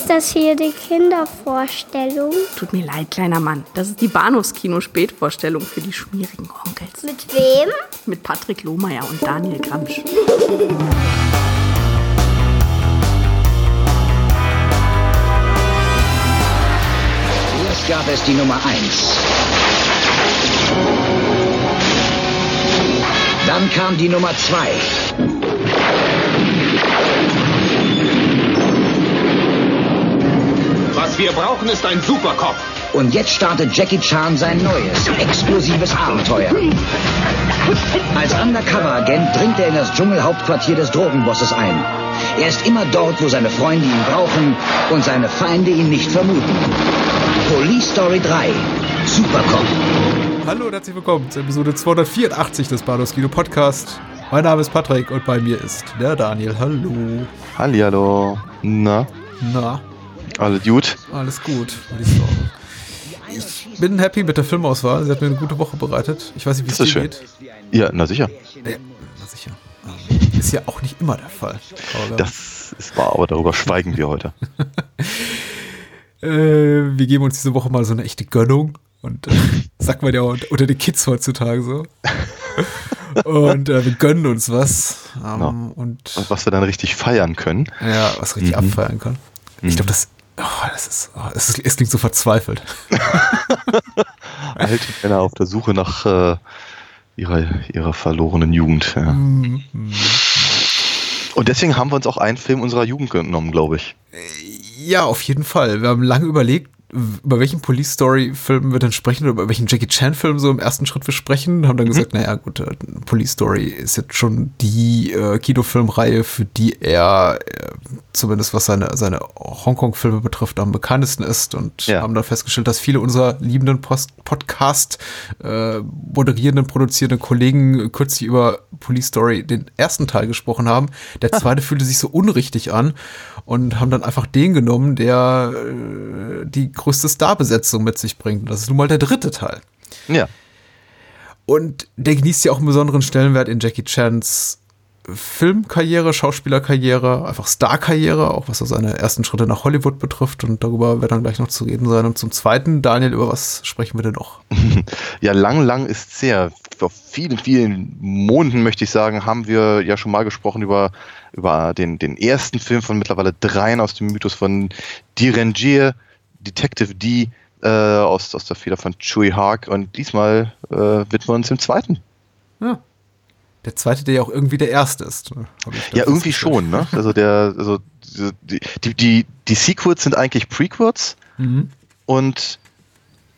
Ist das hier die Kindervorstellung? Tut mir leid, kleiner Mann. Das ist die Bahnhofskino-Spätvorstellung für die schmierigen Onkels. Mit wem? Mit Patrick Lohmeier und Daniel Gramsch. Erst gab es die Nummer 1. Dann kam die Nummer 2. wir brauchen, ist ein Superkopf. Und jetzt startet Jackie Chan sein neues, explosives Abenteuer. Als Undercover-Agent dringt er in das Dschungelhauptquartier des Drogenbosses ein. Er ist immer dort, wo seine Freunde ihn brauchen und seine Feinde ihn nicht vermuten. Police Story 3. Supercop. Hallo und herzlich willkommen zur Episode 284 des Bados Kino Podcast. Mein Name ist Patrick und bei mir ist der Daniel. Hallo. Hallihallo. Na, Na, alle gut? alles gut, würde ich sagen. Ich bin happy mit der Filmauswahl. Sie hat mir eine gute Woche bereitet. Ich weiß nicht, wie es dir schön. geht. Ja, na sicher. Ja, na sicher. Ähm, Ist ja auch nicht immer der Fall. Aber, Das ist wahr, aber darüber schweigen wir heute. äh, wir geben uns diese Woche mal so eine echte Gönnung. Und äh, sagt man ja unter unter den Kids heutzutage so. und äh, wir gönnen uns was. Ähm, Ja. Und Und was wir dann richtig feiern können. Ja, was richtig Mhm. abfeiern kann. Ich glaube, das, oh, das ist, oh, es, ist, es klingt so verzweifelt. Alte Männer auf der Suche nach äh, ihrer, ihrer verlorenen Jugend. Ja. Mhm. Und deswegen haben wir uns auch einen Film unserer Jugend genommen, glaube ich. Ja, auf jeden Fall. Wir haben lange überlegt, über welchen Police Story Film wir denn sprechen oder über welchen Jackie Chan Film so im ersten Schritt wir sprechen. Haben dann gesagt, naja, gut, äh, Police Story ist jetzt schon die äh, Kinofilmreihe, für die er äh, zumindest was seine, seine Hongkong-Filme betrifft, am bekanntesten ist und Ja. haben dann festgestellt, dass viele unserer liebenden Post Podcast äh, moderierenden, produzierenden Kollegen kürzlich über Police Story den ersten Teil gesprochen haben. Der zweite fühlte sich so unrichtig an und haben dann einfach den genommen, der äh, die größte Starbesetzung mit sich bringt. Und das ist nun mal der dritte Teil. Ja. Und der genießt ja auch einen besonderen Stellenwert in Jackie Chans Filmkarriere, Schauspielerkarriere, einfach Starkarriere, auch was so seine ersten Schritte nach Hollywood betrifft. Und darüber wird dann gleich noch zu reden sein. Und zum Zweiten, Daniel, über was sprechen wir denn noch? Ja, lang, lang ist sehr. Vor vielen, vielen Monaten, möchte ich sagen, haben wir ja schon mal gesprochen über, über den, den ersten Film von mittlerweile dreien aus dem Mythos von Direngier, Detective D, äh, aus, aus der Feder von Chewie Hark. Und diesmal äh, widmen wir uns dem zweiten. Ja. Der zweite, der ja auch irgendwie der erste ist. ne? Ja, irgendwie schon, ne? Also der, also die, die, die, die Sequels sind eigentlich Prequels Mhm. und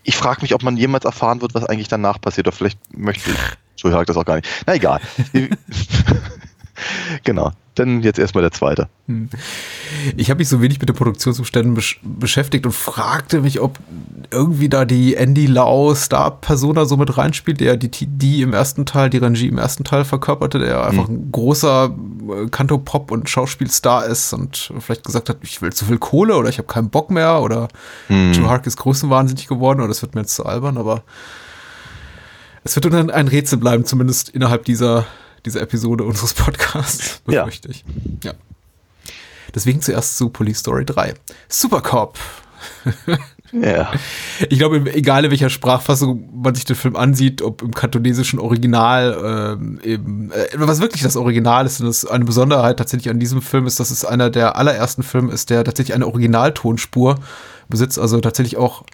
ich frage mich, ob man jemals erfahren wird, was eigentlich danach passiert. Oder vielleicht möchte ich. Entschuldigung, das auch gar nicht. Na egal. genau. Dann jetzt erstmal der zweite. Ich habe mich so wenig mit den Produktionsumständen besch beschäftigt und fragte mich, ob irgendwie da die Andy Lau Star-Persona so mit reinspielt, der die, die im ersten Teil, die Rengie im ersten Teil verkörperte, der einfach ein großer äh, Kanto-Pop- und Schauspielstar ist und vielleicht gesagt hat, ich will zu viel Kohle oder ich habe keinen Bock mehr oder Joe Hark ist größenwahnsinnig geworden oder das wird mir jetzt zu albern, aber es wird dann ein Rätsel bleiben, zumindest innerhalb dieser, dieser Episode unseres Podcasts, Ja. befürchte ich. Ja. Deswegen zuerst zu Police Story 3. Supercop. Ja. Ich glaube, egal in welcher Sprachfassung man sich den Film ansieht, ob im kantonesischen Original, ähm, eben, äh, was wirklich das Original ist, und das eine Besonderheit tatsächlich an diesem Film ist, dass es einer der allerersten Filme ist, der tatsächlich eine Originaltonspur besitzt, also tatsächlich auch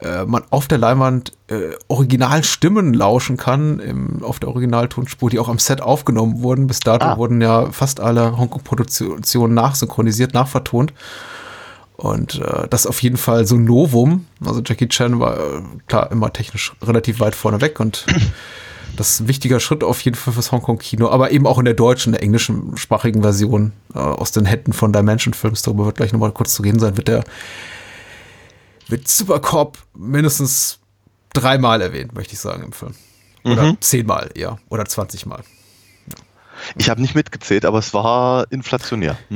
äh, man auf der Leinwand äh, Originalstimmen lauschen kann, im, auf der Originaltonspur, die auch am Set aufgenommen wurden. Bis dato Ah. wurden ja fast alle Hongkong-Produktionen nachsynchronisiert, nachvertont. Und äh, das auf jeden Fall so ein Novum. Also Jackie Chan war äh, klar immer technisch relativ weit vorne weg und das ist ein wichtiger Schritt auf jeden Fall fürs Hongkong-Kino, aber eben auch in der deutschen, der englischen sprachigen Version äh, aus den Händen von Dimension Films. Darüber wird gleich nochmal kurz zu reden sein, wird der wird Supercop mindestens dreimal erwähnt, möchte ich sagen, im Film. Oder zehnmal eher. Oder zwanzigmal. Ich habe nicht mitgezählt, aber es war inflationär.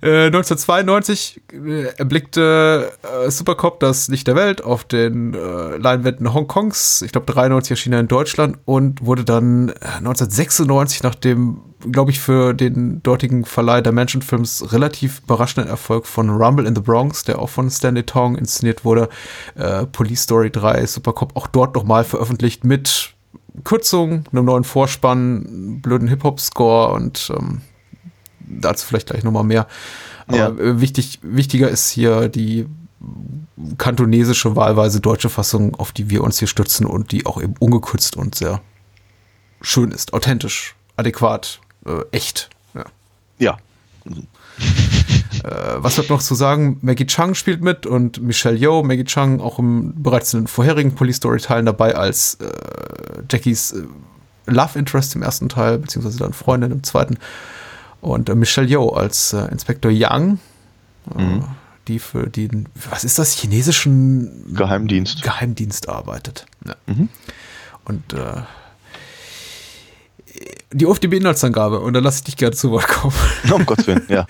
Äh, 1992 äh, erblickte äh, Supercop das Licht der Welt auf den äh, Leinwänden Hongkongs. Ich glaube, 93 erschien er in Deutschland und wurde dann äh, 1996 nach dem, glaube ich, für den dortigen Verleih der Films relativ überraschenden Erfolg von Rumble in the Bronx, der auch von Stanley Tong inszeniert wurde, äh, Police Story 3, Supercop auch dort nochmal veröffentlicht mit Kürzung, einem neuen Vorspann, blöden Hip-Hop-Score und ähm, dazu vielleicht gleich nochmal mehr. Aber Ja. wichtig, wichtiger ist hier die kantonesische, wahlweise deutsche Fassung, auf die wir uns hier stützen und die auch eben ungekürzt und sehr schön ist, authentisch, adäquat, äh, echt. Ja. Ja. Äh, was wird noch zu sagen? Maggie Chung spielt mit und Michelle Yeoh. Maggie Chung auch im, bereits in den vorherigen Police Story Teilen dabei als äh, Jackies äh, Love Interest im ersten Teil, beziehungsweise dann Freundin im zweiten. Und äh, Michelle Yeoh als äh, Inspektor Yang, äh, die für den, was ist das, chinesischen Geheimdienst. Geheimdienst arbeitet. Ja. Mhm. Und äh, die OFDB-Inhaltsangabe, und da lasse ich dich gerne zu Wort kommen. Um Gottes Willen, ja.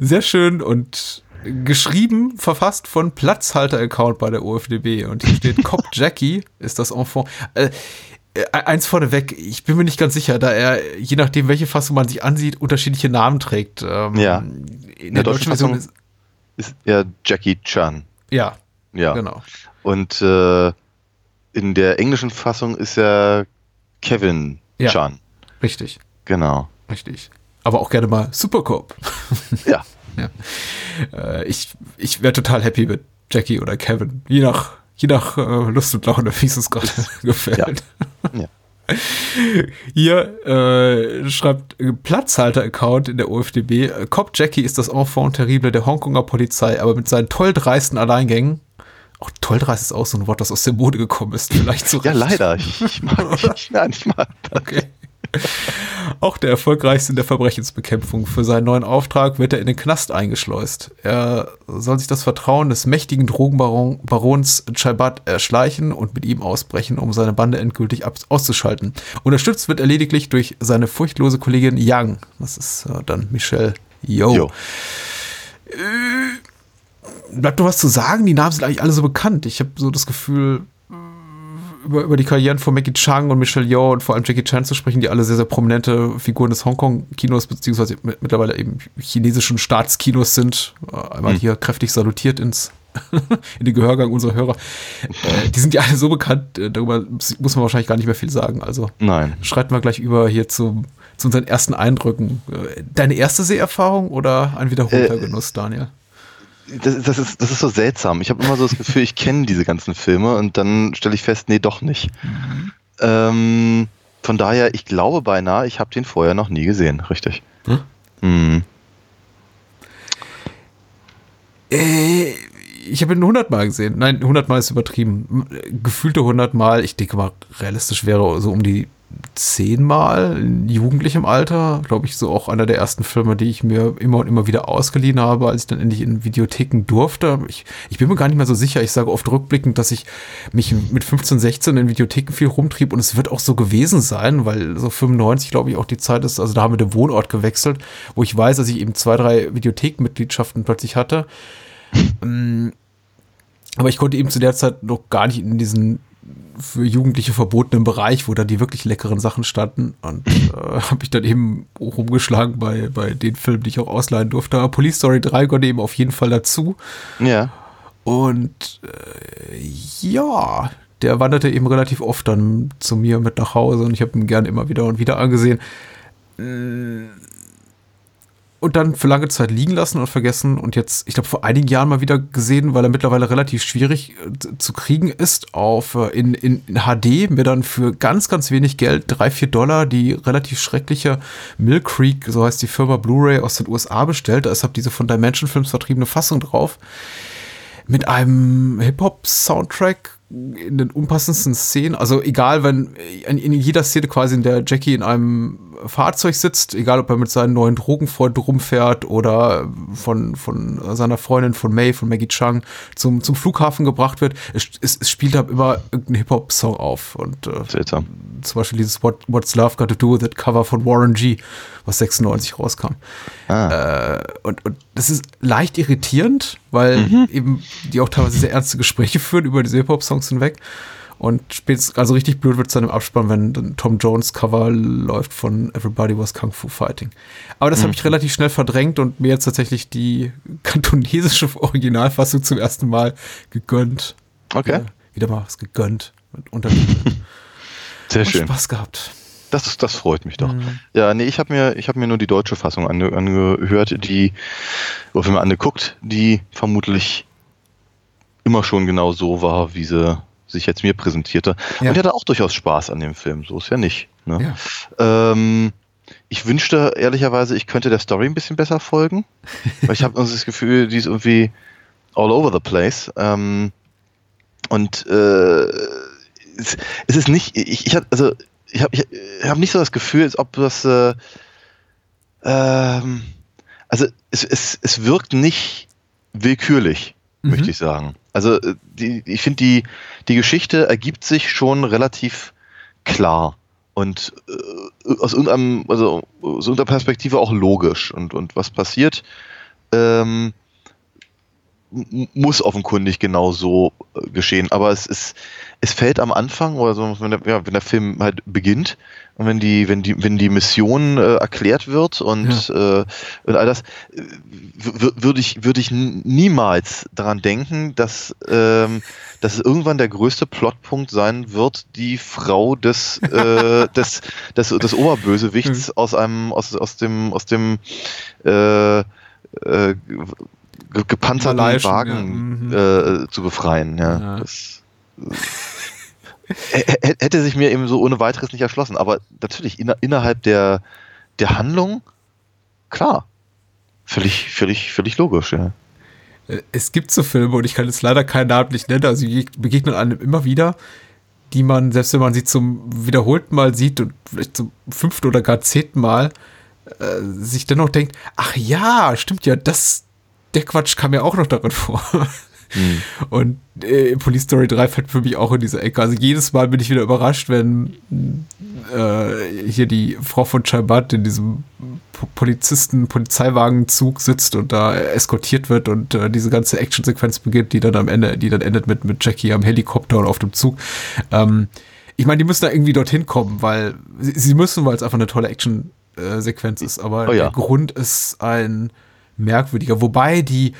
Sehr schön und geschrieben, verfasst von Platzhalter-Account bei der OFDB. Und hier steht Cop Jackie ist das Enfant. Äh, eins vorneweg, ich bin mir nicht ganz sicher, da er, je nachdem, welche Fassung man sich ansieht, unterschiedliche Namen trägt. Ähm, Ja. In der, deutschen Version ist, Ist ja Jackie Chan. ja, Ja. genau. Und äh, in der englischen Fassung ist er Kevin Ja. Chan. Richtig, Genau. richtig. Aber auch gerne mal Supercop. Ja. Äh, ich ich wäre total happy mit Jackie oder Kevin. Je nach, je nach äh, Lust und Laune, wie es gerade gefällt. Ja. Hier äh, schreibt äh, Platzhalter-Account in der OFDB. äh, Cop Jackie ist das Enfant terrible der Hongkonger Polizei, aber mit seinen toll dreisten Alleingängen. Auch toll dreist ist auch so ein Wort, das aus der Mode gekommen ist. Vielleicht so Ja, leider. Ich, ich mag ich, nein, ich mag das. Okay. Auch der erfolgreichste in der Verbrechensbekämpfung. Für seinen neuen Auftrag wird er in den Knast eingeschleust. Er soll sich das Vertrauen des mächtigen Drogenbarons Chaibat erschleichen und mit ihm ausbrechen, um seine Bande endgültig auszuschalten. Unterstützt wird er lediglich durch seine furchtlose Kollegin Yang. Das ist äh, dann Michelle Yeoh. Jo. Bleibt noch was zu sagen? Die Namen sind eigentlich alle so bekannt. Ich habe so das Gefühl, über, über die Karrieren von Maggie Chung und Michelle Yeoh und vor allem Jackie Chan zu sprechen, die alle sehr, sehr prominente Figuren des Hongkong-Kinos beziehungsweise mit- mittlerweile eben chinesischen Staatskinos sind. Äh, Einmal hier kräftig salutiert ins in den Gehörgang unserer Hörer. Äh, die sind ja alle so bekannt, äh, darüber muss man wahrscheinlich gar nicht mehr viel sagen. Also Nein. schreiten wir gleich über hier zu, zu unseren ersten Eindrücken. Deine erste Seherfahrung oder ein wiederholter Äh, Genuss, Daniel? Das, das, ist, das ist so seltsam. Ich habe immer so das Gefühl, ich kenne diese ganzen Filme und dann stelle ich fest, nee, doch nicht. Ähm, von daher, ich glaube beinahe, ich habe den vorher noch nie gesehen, richtig. Hm? Hm. Äh, ich habe ihn 100 Mal gesehen. Nein, 100 Mal ist übertrieben. Gefühlte 100 Mal. Ich denke mal, realistisch wäre so um die 10 Mal in jugendlichem Alter. Glaube ich, so auch einer der ersten Filme, die ich mir immer und immer wieder ausgeliehen habe, als ich dann endlich in Videotheken durfte. Ich, ich bin mir gar nicht mehr so sicher. Ich sage oft rückblickend, dass ich mich mit 15, 16 in Videotheken viel rumtrieb und es wird auch so gewesen sein, weil so 95, glaube ich, auch die Zeit ist, also da haben wir den Wohnort gewechselt, wo ich weiß, dass ich eben zwei, drei Videothekenmitgliedschaften plötzlich hatte. Ähm, Aber ich konnte eben zu der Zeit noch gar nicht in diesen für Jugendliche verbotenen Bereich, wo da die wirklich leckeren Sachen standen. Und äh, habe ich dann eben rumgeschlagen bei, bei den Filmen, die ich auch ausleihen durfte. Aber Police Story 3 gehört eben auf jeden Fall dazu. Ja. Und äh, ja, der wanderte eben relativ oft dann zu mir mit nach Hause und ich habe ihn gern immer wieder und wieder angesehen. Und dann für lange Zeit liegen lassen und vergessen und jetzt, ich glaube, vor einigen Jahren mal wieder gesehen, weil er mittlerweile relativ schwierig äh, zu- kriegen ist, auf äh, in, in, in HD, mir dann für ganz, ganz wenig Geld, drei, vier Dollar, die relativ schreckliche Mill Creek, so heißt die Firma Blu-ray aus den USA bestellt. Da ist halt diese von Dimension Films vertriebene Fassung drauf mit einem Hip-Hop-Soundtrack in den unpassendsten Szenen, also egal, wenn in jeder Szene quasi, in der Jackie in einem Fahrzeug sitzt, egal ob er mit seinen neuen Drogenfreund rumfährt oder von, von seiner Freundin, von May, von Maggie Chung zum, zum Flughafen gebracht wird, es, es, es spielt halt immer irgendein Hip-Hop-Song auf. Und äh, Seltsam. zum Beispiel dieses What, What's Love Got to Do with It Cover von Warren G., was 96 rauskam. Ah. Äh, und, und das ist leicht irritierend, weil eben die auch teilweise sehr ernste Gespräche führen über diese Hip-Hop-Songs hinweg. Und spätestens, also richtig blöd wird es dann im Abspann, wenn dann Tom Jones Cover läuft von Everybody Was Kung Fu Fighting. Aber das habe ich relativ schnell verdrängt und mir jetzt tatsächlich die kantonesische Originalfassung zum ersten Mal gegönnt. Okay. Wieder, wieder mal was gegönnt. Untertiteln. Sehr Und schön. Spaß gehabt. Das, ist, das freut mich doch. Mhm. Ja, nee, ich habe mir, ich hab mir nur die deutsche Fassung ange, angehört, die, oder wenn man angeguckt, die vermutlich immer schon genau so war, wie sie sich jetzt mir präsentierte. Ja. Und ich hatte auch durchaus Spaß an dem Film, so ist ja nicht. Ne? Ja. Ähm, ich wünschte ehrlicherweise, ich könnte der Story ein bisschen besser folgen, weil ich habe das Gefühl, die ist irgendwie all over the place. Ähm, und äh, es, es ist nicht, ich, ich hab, also ich habe ich hab nicht so das Gefühl, als ob das äh, ähm, also es, es, es wirkt nicht willkürlich, Mhm. möchte ich sagen. Also äh, die, ich finde, die, die Geschichte ergibt sich schon relativ klar und äh, aus, irgendeinem, also, aus irgendeiner Perspektive auch logisch. Und, und was passiert, ähm, muss offenkundig genau so äh, geschehen. Aber es ist, es fällt am Anfang, oder so, wenn der, ja, wenn der Film halt beginnt und wenn die, wenn die, wenn die Mission äh, erklärt wird und, äh, und all das, würde ich, würde ich niemals daran denken, dass, ähm, dass es irgendwann der größte Plotpunkt sein wird, die Frau des, äh, des, des, des Oberbösewichts aus einem, aus, aus dem, aus dem äh, äh, gepanzerten Malayischen, Wagen ja, äh, zu befreien. Ja. Ja. Das, äh, hätte sich mir eben so ohne weiteres nicht erschlossen. Aber natürlich inner, innerhalb der, der Handlung, klar. Völlig, völlig, völlig logisch, ja. Äh, Es gibt so Filme, und ich kann jetzt leider keinen namentlich nennen, also begegnen einem immer wieder, die man, selbst wenn man sie zum wiederholten Mal sieht und vielleicht zum fünften oder gar zehnten Mal, äh, sich dennoch denkt, ach ja, stimmt ja, das, der Quatsch kam ja auch noch darin vor. Und äh, Police Story 3 fällt für mich auch in diese Ecke. Also jedes Mal bin ich wieder überrascht, wenn äh, hier die Frau von Chabat in diesem Po- Polizisten, Polizeiwagenzug sitzt und da eskortiert wird und äh, diese ganze Actionsequenz beginnt, die dann am Ende, die dann endet mit, mit Jackie am Helikopter und auf dem Zug. Ähm, ich meine, die müssen da irgendwie dorthin kommen, weil sie, sie müssen, weil es einfach eine tolle Action-Sequenz ist. Aber Oh ja. der Grund ist ein merkwürdiger. Wobei die,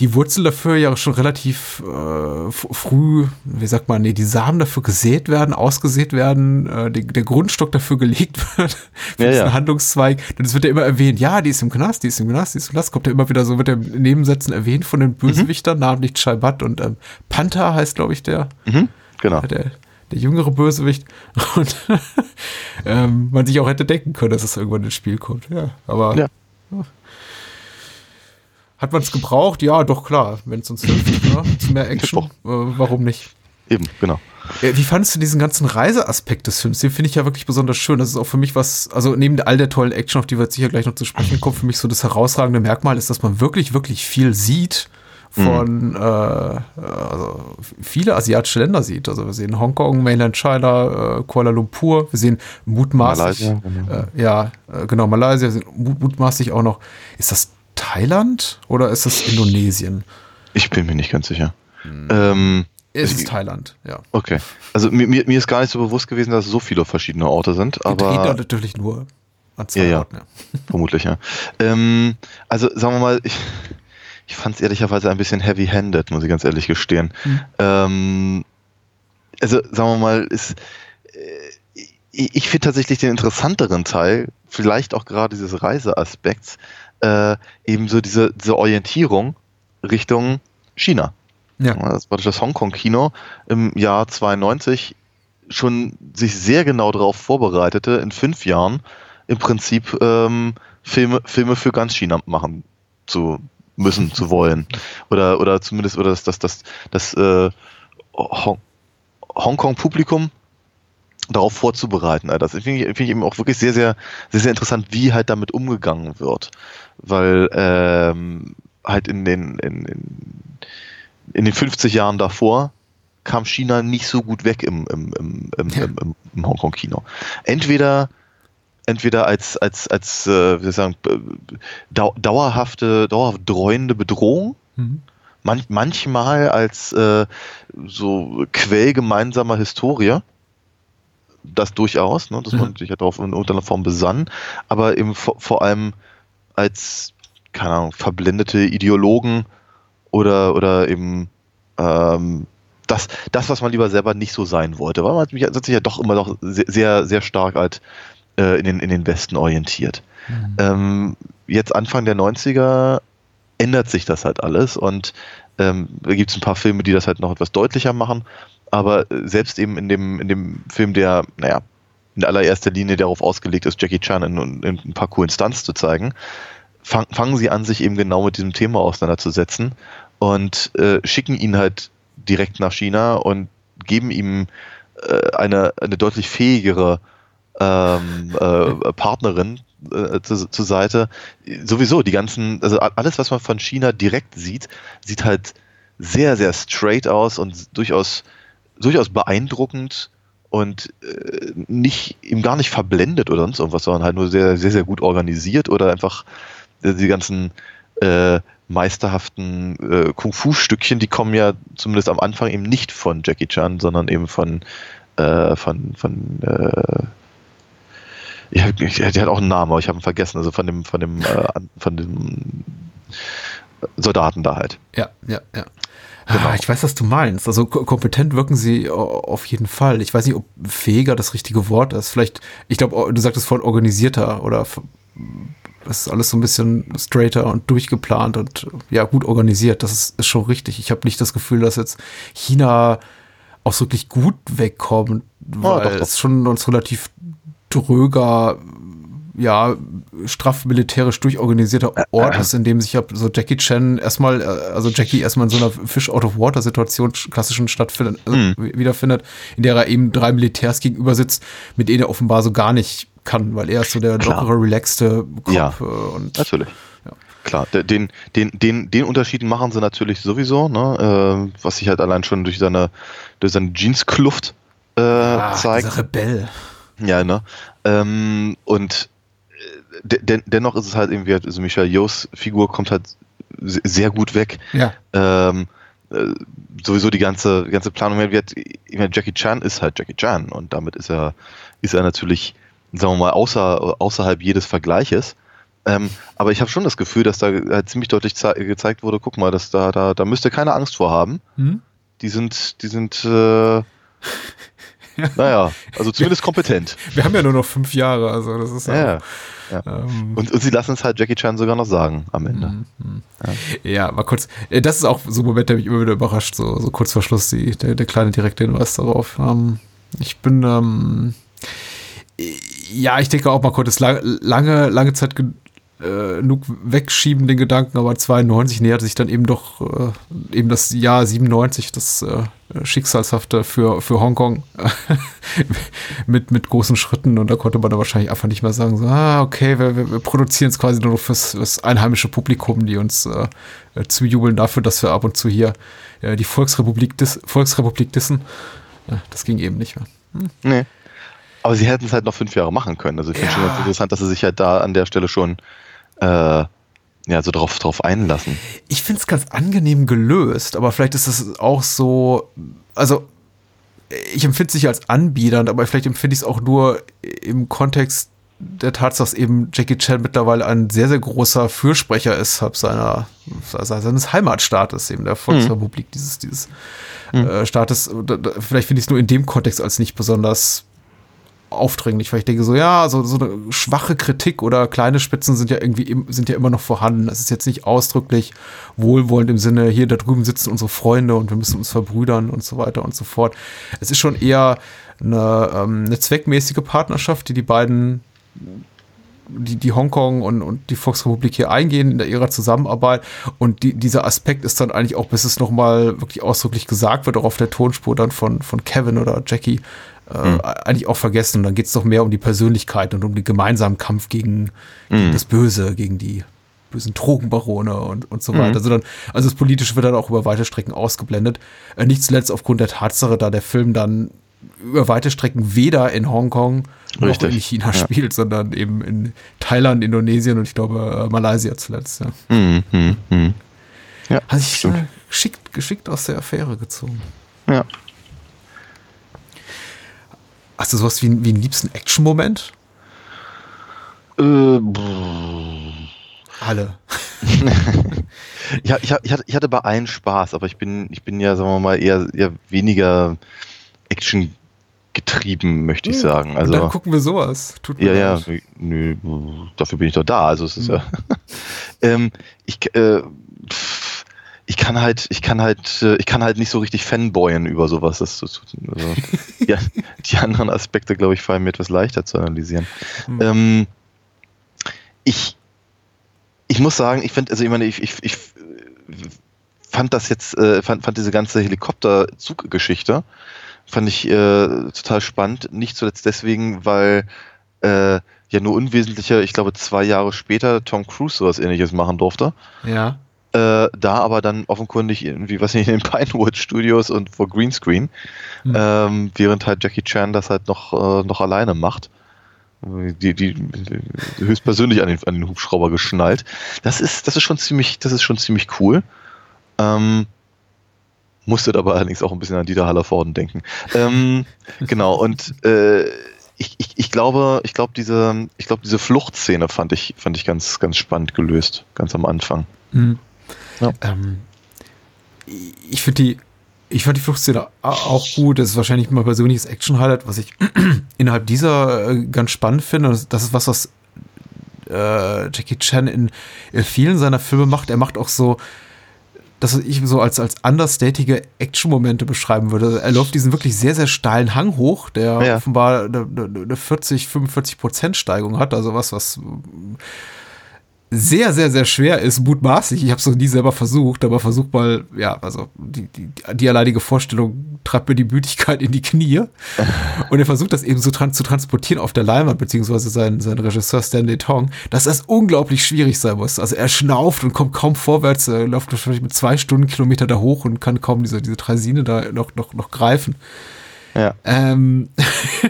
die Wurzeln dafür ja schon relativ äh, früh, wie sagt man, nee, die Samen dafür gesät werden, ausgesät werden, äh, die, der Grundstock dafür gelegt wird für Ja, diesen ja. Handlungszweig. Denn es wird ja immer erwähnt, ja, die ist im Knast, die ist im Knast, die ist im Knast, kommt ja immer wieder so, wird ja in Nebensätzen erwähnt von den Bösewichtern, namentlich Chaibat und ähm, Panther heißt, glaube ich, der, Mhm, genau. der, der jüngere Bösewicht. Und ähm, man sich auch hätte denken können, dass es irgendwann ins Spiel kommt. Ja, aber Ja. Hat man es gebraucht? Ja, doch klar. Wenn es uns hilft, ne? zu mehr Action, äh, warum nicht? Eben, genau. Wie fandest du diesen ganzen Reiseaspekt des Films? Den finde ich ja wirklich besonders schön. Das ist auch für mich was, also neben all der tollen Action, auf die wir jetzt sicher gleich noch zu sprechen kommen, für mich so das herausragende Merkmal ist, dass man wirklich, wirklich viel sieht von, äh, also viele asiatische Länder sieht. Also wir sehen Hongkong, Mainland China, äh, Kuala Lumpur, wir sehen mutmaßlich, Malaysia, genau. äh, ja, äh, genau, Malaysia, wir sehen mut- mutmaßlich auch noch, ist das Thailand oder ist das Indonesien? Ich bin mir nicht ganz sicher. Ähm, Es Ich- ist Thailand, ja. okay. Also mir, mir, mir ist gar nicht so bewusst gewesen, dass es so viele verschiedene Orte sind, aber natürlich nur an zwei Ja, ja. Orten, ja. vermutlich, ja. Ähm, also sagen wir mal, ich, ich fand es ehrlicherweise ein bisschen heavy-handed, muss ich ganz ehrlich gestehen. Ähm, also sagen wir mal, ist, äh, ich, ich finde tatsächlich den interessanteren Teil, vielleicht auch gerade dieses Reiseaspekts, äh, eben so diese, diese Orientierung Richtung China. Ja. Das war das Hongkong-Kino im Jahr 92 schon sich sehr genau darauf vorbereitete, in fünf Jahren im Prinzip ähm, Filme, Filme für ganz China machen zu müssen, zu wollen. Oder, oder zumindest oder das, das, das, das äh, Hong Hongkong-Publikum darauf vorzubereiten. Das finde ich, find ich eben auch wirklich sehr, sehr, sehr, sehr interessant, wie halt damit umgegangen wird. Weil ähm, halt in den, in, in, in den 50 Jahren davor kam China nicht so gut weg im, im, im, im, ja. im, im Hongkong-Kino. Entweder entweder als als als äh, wie sagen dauerhafte dauerhaft dreuende Bedrohung mhm. Man, manchmal als äh, so Quell gemeinsamer Historie das durchaus, ne, dass mhm. man sich ja darauf in irgendeiner Form besann, aber eben vor, vor allem als, keine Ahnung, verblendete Ideologen oder, oder eben ähm, das, das, was man lieber selber nicht so sein wollte, weil man hat, sich ja doch immer noch sehr, sehr stark halt äh, in, den, in den Westen orientiert. Mhm. Ähm, jetzt Anfang der 90er ändert sich das halt alles und ähm, da gibt es ein paar Filme, die das halt noch etwas deutlicher machen aber selbst eben in dem, in dem Film, der, naja, in allererster Linie darauf ausgelegt ist, Jackie Chan in, in ein paar coolen Stunts zu zeigen, fang, fangen sie an, sich eben genau mit diesem Thema auseinanderzusetzen und äh, schicken ihn halt direkt nach China und geben ihm äh, eine, eine deutlich fähigere ähm, äh, Partnerin äh, zu, zur Seite. Sowieso, die ganzen, also alles, was man von China direkt sieht, sieht halt sehr, sehr straight aus und durchaus durchaus beeindruckend und äh, nicht ihm gar nicht verblendet oder sonst irgendwas, sondern halt nur sehr, sehr, sehr gut organisiert oder einfach äh, die ganzen äh, meisterhaften äh, Kung-Fu-Stückchen, die kommen ja zumindest am Anfang eben nicht von Jackie Chan, sondern eben von äh, von von äh, ja, der hat auch einen Namen, aber ich habe ihn vergessen, also von dem von dem äh, von dem Soldaten da halt. Ja, ja, ja. Genau. Ah, ich weiß, was du meinst. Also kompetent wirken sie auf jeden Fall. Ich weiß nicht, ob fähiger das richtige Wort ist. Vielleicht, ich glaube, du sagtest vorhin organisierter oder das ist alles so ein bisschen straighter und durchgeplant und ja, gut organisiert. Das ist, ist schon richtig. Ich habe nicht das Gefühl, dass jetzt China auch wirklich gut wegkommt, weil oh, doch, doch. es schon uns relativ dröger ja, straff militärisch durchorganisierter Ort ist, in dem sich ja so Jackie Chan erstmal, äh, also Jackie erstmal in so einer Fish out of Water Situation klassischen stattfindet, also mhm. wiederfindet, in der er eben drei Militärs gegenüber sitzt, mit denen er offenbar so gar nicht kann, weil er ist so der Klar. lockere, relaxte Kopf. Ja, äh, und, natürlich. Ja. Klar, den, den, den, den Unterschied machen sie natürlich sowieso, ne? Äh, was sich halt allein schon durch seine, durch seine Jeanskluft äh, ah, zeigt. Rebell. Ja, ne? Ähm, und den, dennoch ist es halt irgendwie, also Michael Jos Figur kommt halt sehr gut weg. Ja. Ähm, äh, sowieso die ganze, die ganze Planung, wird, ich meine, Jackie Chan ist halt Jackie Chan und damit ist er, ist er natürlich, sagen wir mal, außer, außerhalb jedes Vergleiches. Ähm, aber ich habe schon das Gefühl, dass da halt ziemlich deutlich gezeigt wurde, guck mal, dass da, da, da müsst ihr keine Angst vor haben. Mhm. Die sind, die sind äh, naja, also zumindest kompetent. Wir haben ja nur noch fünf Jahre, also das ist ja. ja. Ähm, und, und, sie lassen es halt Jackie Chan sogar noch sagen am Ende. Mhm, mhm. Ja. ja, mal kurz. Äh, das ist auch so ein Moment, der mich immer wieder überrascht, so, so kurz vor Schluss, die, der, der kleine direkte Hinweis darauf. Ähm, ich bin, ähm, ja, ich denke auch mal kurz, lange, lange, lange Zeit äh, genug wegschieben, den Gedanken, aber 92 nähert sich dann eben doch äh, eben das Jahr 97, das äh, Schicksalshafte für, für Hongkong mit, mit großen Schritten und da konnte man dann wahrscheinlich einfach nicht mehr sagen, so, ah, okay, wir, wir, wir produzieren es quasi nur noch fürs, fürs einheimische Publikum, die uns äh, zujubeln dafür, dass wir ab und zu hier äh, die Volksrepublik, dis Volksrepublik dissen. Ja, das ging eben nicht mehr. Hm. Nee. Aber sie hätten es halt noch fünf Jahre machen können. Also ich finde ja. schon interessant, dass sie sich halt da an der Stelle schon äh, ja, so drauf, drauf einlassen. Ich finde es ganz angenehm gelöst, aber vielleicht ist es auch so, also ich empfinde es nicht als anbiedernd, aber vielleicht empfinde ich es auch nur im Kontext der Tatsache, dass eben Jackie Chan mittlerweile ein sehr, sehr großer Fürsprecher ist seiner, seines Heimatstaates, eben der Volksrepublik, mhm. dieses, dieses mhm. äh, Staates. Vielleicht finde ich es nur in dem Kontext als nicht besonders aufdringlich, weil ich denke so, ja, so, so eine schwache Kritik oder kleine Spitzen sind ja irgendwie sind ja immer noch vorhanden. Es ist jetzt nicht ausdrücklich wohlwollend im Sinne, hier da drüben sitzen unsere Freunde und wir müssen uns verbrüdern und so weiter und so fort. Es ist schon eher eine, ähm, eine zweckmäßige Partnerschaft, die die beiden die, die Hongkong und, und die Volksrepublik hier eingehen in ihrer Zusammenarbeit. Und die, dieser Aspekt ist dann eigentlich auch, bis es nochmal wirklich ausdrücklich gesagt wird, auch auf der Tonspur dann von, von Kevin oder Jackie, äh, Hm. eigentlich auch vergessen. Und dann geht es doch mehr um die Persönlichkeit und um den gemeinsamen Kampf gegen, gegen Hm. das Böse, gegen die bösen Drogenbarone und, und so Mhm. weiter. Also, dann, also das Politische wird dann auch über weite Strecken ausgeblendet. Äh, nicht zuletzt aufgrund der Tatsache, da der Film dann über weite Strecken weder in Hongkong noch in China ja. spielt, sondern eben in Thailand, Indonesien und ich glaube äh, Malaysia zuletzt. Ja. Hm, hm, hm. Ja, Hat sich äh, geschickt, geschickt aus der Affäre gezogen. Ja. Hast du sowas wie, wie einen liebsten Action-Moment? Äh. Alle. Ja, ich, ich, hatte, ich hatte bei allen Spaß, aber ich bin, ich bin ja, sagen wir mal, eher, eher weniger Action getrieben, möchte ich sagen. und dann Also, gucken wir sowas. Tut mir ja, ja, leid. nö, dafür bin ich doch da. Also, es ist ja. ähm, ich, äh, pff, ich kann halt, ich kann halt, äh, ich kann halt nicht so richtig fanboyen über sowas. Das, das, also, ja, die anderen Aspekte, glaube ich, fallen mir etwas leichter zu analysieren. Hm. Ähm, ich, ich muss sagen, ich finde, also ich meine, ich, ich, ich fand das jetzt, äh, fand, fand diese ganze Helikopterzuggeschichte, fand ich äh, total spannend. Nicht zuletzt deswegen, weil äh, ja nur unwesentlicher, ich glaube, zwei Jahre später Tom Cruise sowas ähnliches machen durfte. Ja. Äh, da aber dann offenkundig irgendwie, was nicht, in den Pinewood Studios und vor Greenscreen, Hm. ähm, während halt Jackie Chan das halt noch, äh, noch alleine macht. Die, die, die höchstpersönlich an den, an den Hubschrauber geschnallt. Das ist, das ist schon ziemlich, das ist schon ziemlich cool. Ähm, musste dabei allerdings auch ein bisschen an Dieter Hallervorden denken. Ähm, genau, und äh, ich, ich, ich glaube, ich glaube, diese, ich glaube, diese Fluchtszene fand ich, fand ich ganz, ganz spannend gelöst, ganz am Anfang. Mhm. Ja. Ähm, ich finde die, ich fand die Fluchtszene auch gut. Das ist wahrscheinlich mein persönliches Action-Highlight, was ich innerhalb dieser äh, ganz spannend finde. Das, ist was, was äh, Jackie Chan in, in vielen seiner Filme macht. Er macht auch so, das was ich so als, als understatige Action-Momente beschreiben würde. Er läuft diesen wirklich sehr, sehr steilen Hang hoch, der Ja. offenbar eine, eine eine 40, 45 Prozent Steigung hat. Also was, was sehr, sehr, sehr schwer ist, mutmaßlich. Ich habe es noch nie selber versucht, aber versucht mal, ja, also die, die, die alleinige Vorstellung treibt mir die Müdigkeit in die Knie. Und er versucht das eben so tran zu transportieren auf der Leinwand, beziehungsweise sein, sein Regisseur Stanley Tong, dass das unglaublich schwierig sein muss. Also er schnauft und kommt kaum vorwärts, er läuft wahrscheinlich mit zwei Stundenkilometer da hoch und kann kaum diese, diese Draisine da noch, noch, noch greifen. Ja. Ähm,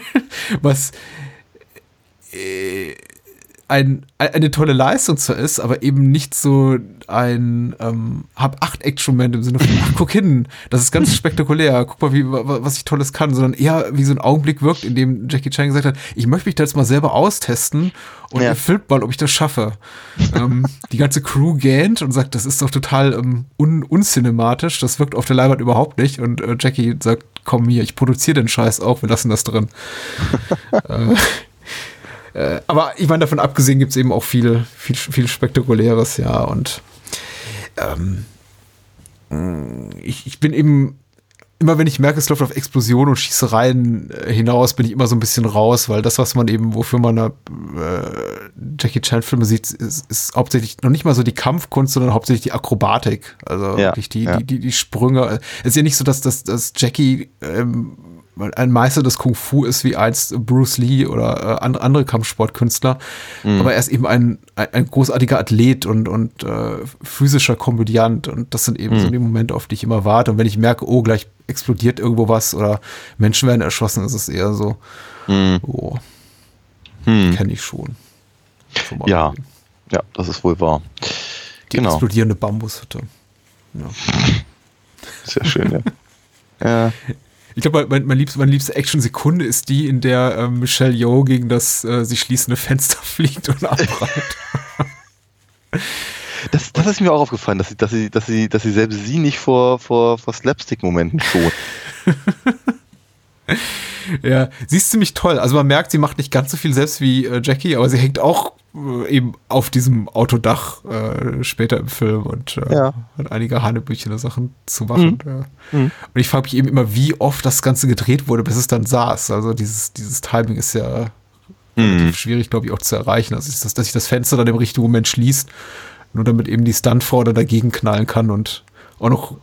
was äh, ein, eine tolle Leistung zwar ist, aber eben nicht so ein ähm, hab acht Action-Moment im Sinne von, ach, guck hin, das ist ganz spektakulär, guck mal, wie, wa- was ich Tolles kann, sondern eher wie so ein Augenblick wirkt, in dem Jackie Chan gesagt hat, ich möchte mich da jetzt mal selber austesten und Ja. ihr filmt mal, ob ich das schaffe. ähm, die ganze Crew gähnt und sagt, das ist doch total ähm, un uncinematisch, das wirkt auf der Leinwand überhaupt nicht und äh, Jackie sagt, komm hier, ich produziere den Scheiß auch, wir lassen das drin. äh, äh, aber ich meine, davon abgesehen gibt es eben auch viel, viel, viel Spektakuläres, ja. Und ähm, ich, ich bin eben, immer wenn ich merke, es läuft auf Explosionen und Schießereien äh, hinaus, bin ich immer so ein bisschen raus, weil das, was man eben, wofür man äh, Jackie Chan-Filme sieht, ist, ist hauptsächlich noch nicht mal so die Kampfkunst, sondern hauptsächlich die Akrobatik. Also Ja, wirklich die, ja. die, die, die Sprünge. Es ist ja nicht so, dass, dass, dass Jackie ähm, ein Meister des Kung Fu ist wie einst Bruce Lee oder äh, andere, Kampfsportkünstler, aber er ist eben ein, ein, ein großartiger Athlet und, und äh, physischer Komödiant und das sind eben so die Momente, auf die ich immer warte und wenn ich merke, oh, gleich explodiert irgendwo was oder Menschen werden erschossen, ist es eher so, Hm. oh, Hm. kenne ich schon. Schon Ja. gesehen. Ja, das ist wohl wahr. Die Genau. explodierende Bambushütte. Ja. Sehr schön, ja. ja. Ich glaube, mein, mein liebste, meine liebste Action-Sekunde ist die, in der ähm, Michelle Yeoh gegen das äh, sich schließende Fenster fliegt und abprallt. Das, das ist mir auch aufgefallen, dass sie, dass sie, dass sie, dass sie selbst sie nicht vor, vor, vor Slapstick-Momenten schont. ja, sie ist ziemlich toll. Also man merkt, sie macht nicht ganz so viel selbst wie äh, Jackie, aber sie hängt auch äh, eben auf diesem Autodach äh, später im Film und äh, Ja. hat einige hanebüchene Sachen zu machen. Ja. Mhm. Und ich frage mich eben immer, wie oft das Ganze gedreht wurde, bis es dann saß. Also dieses, dieses Timing ist ja relativ schwierig, glaube ich, auch zu erreichen. Also ist das, dass sich das Fenster dann im richtigen Moment schließt, nur damit eben die Stuntfrau dann dagegen knallen kann und auch noch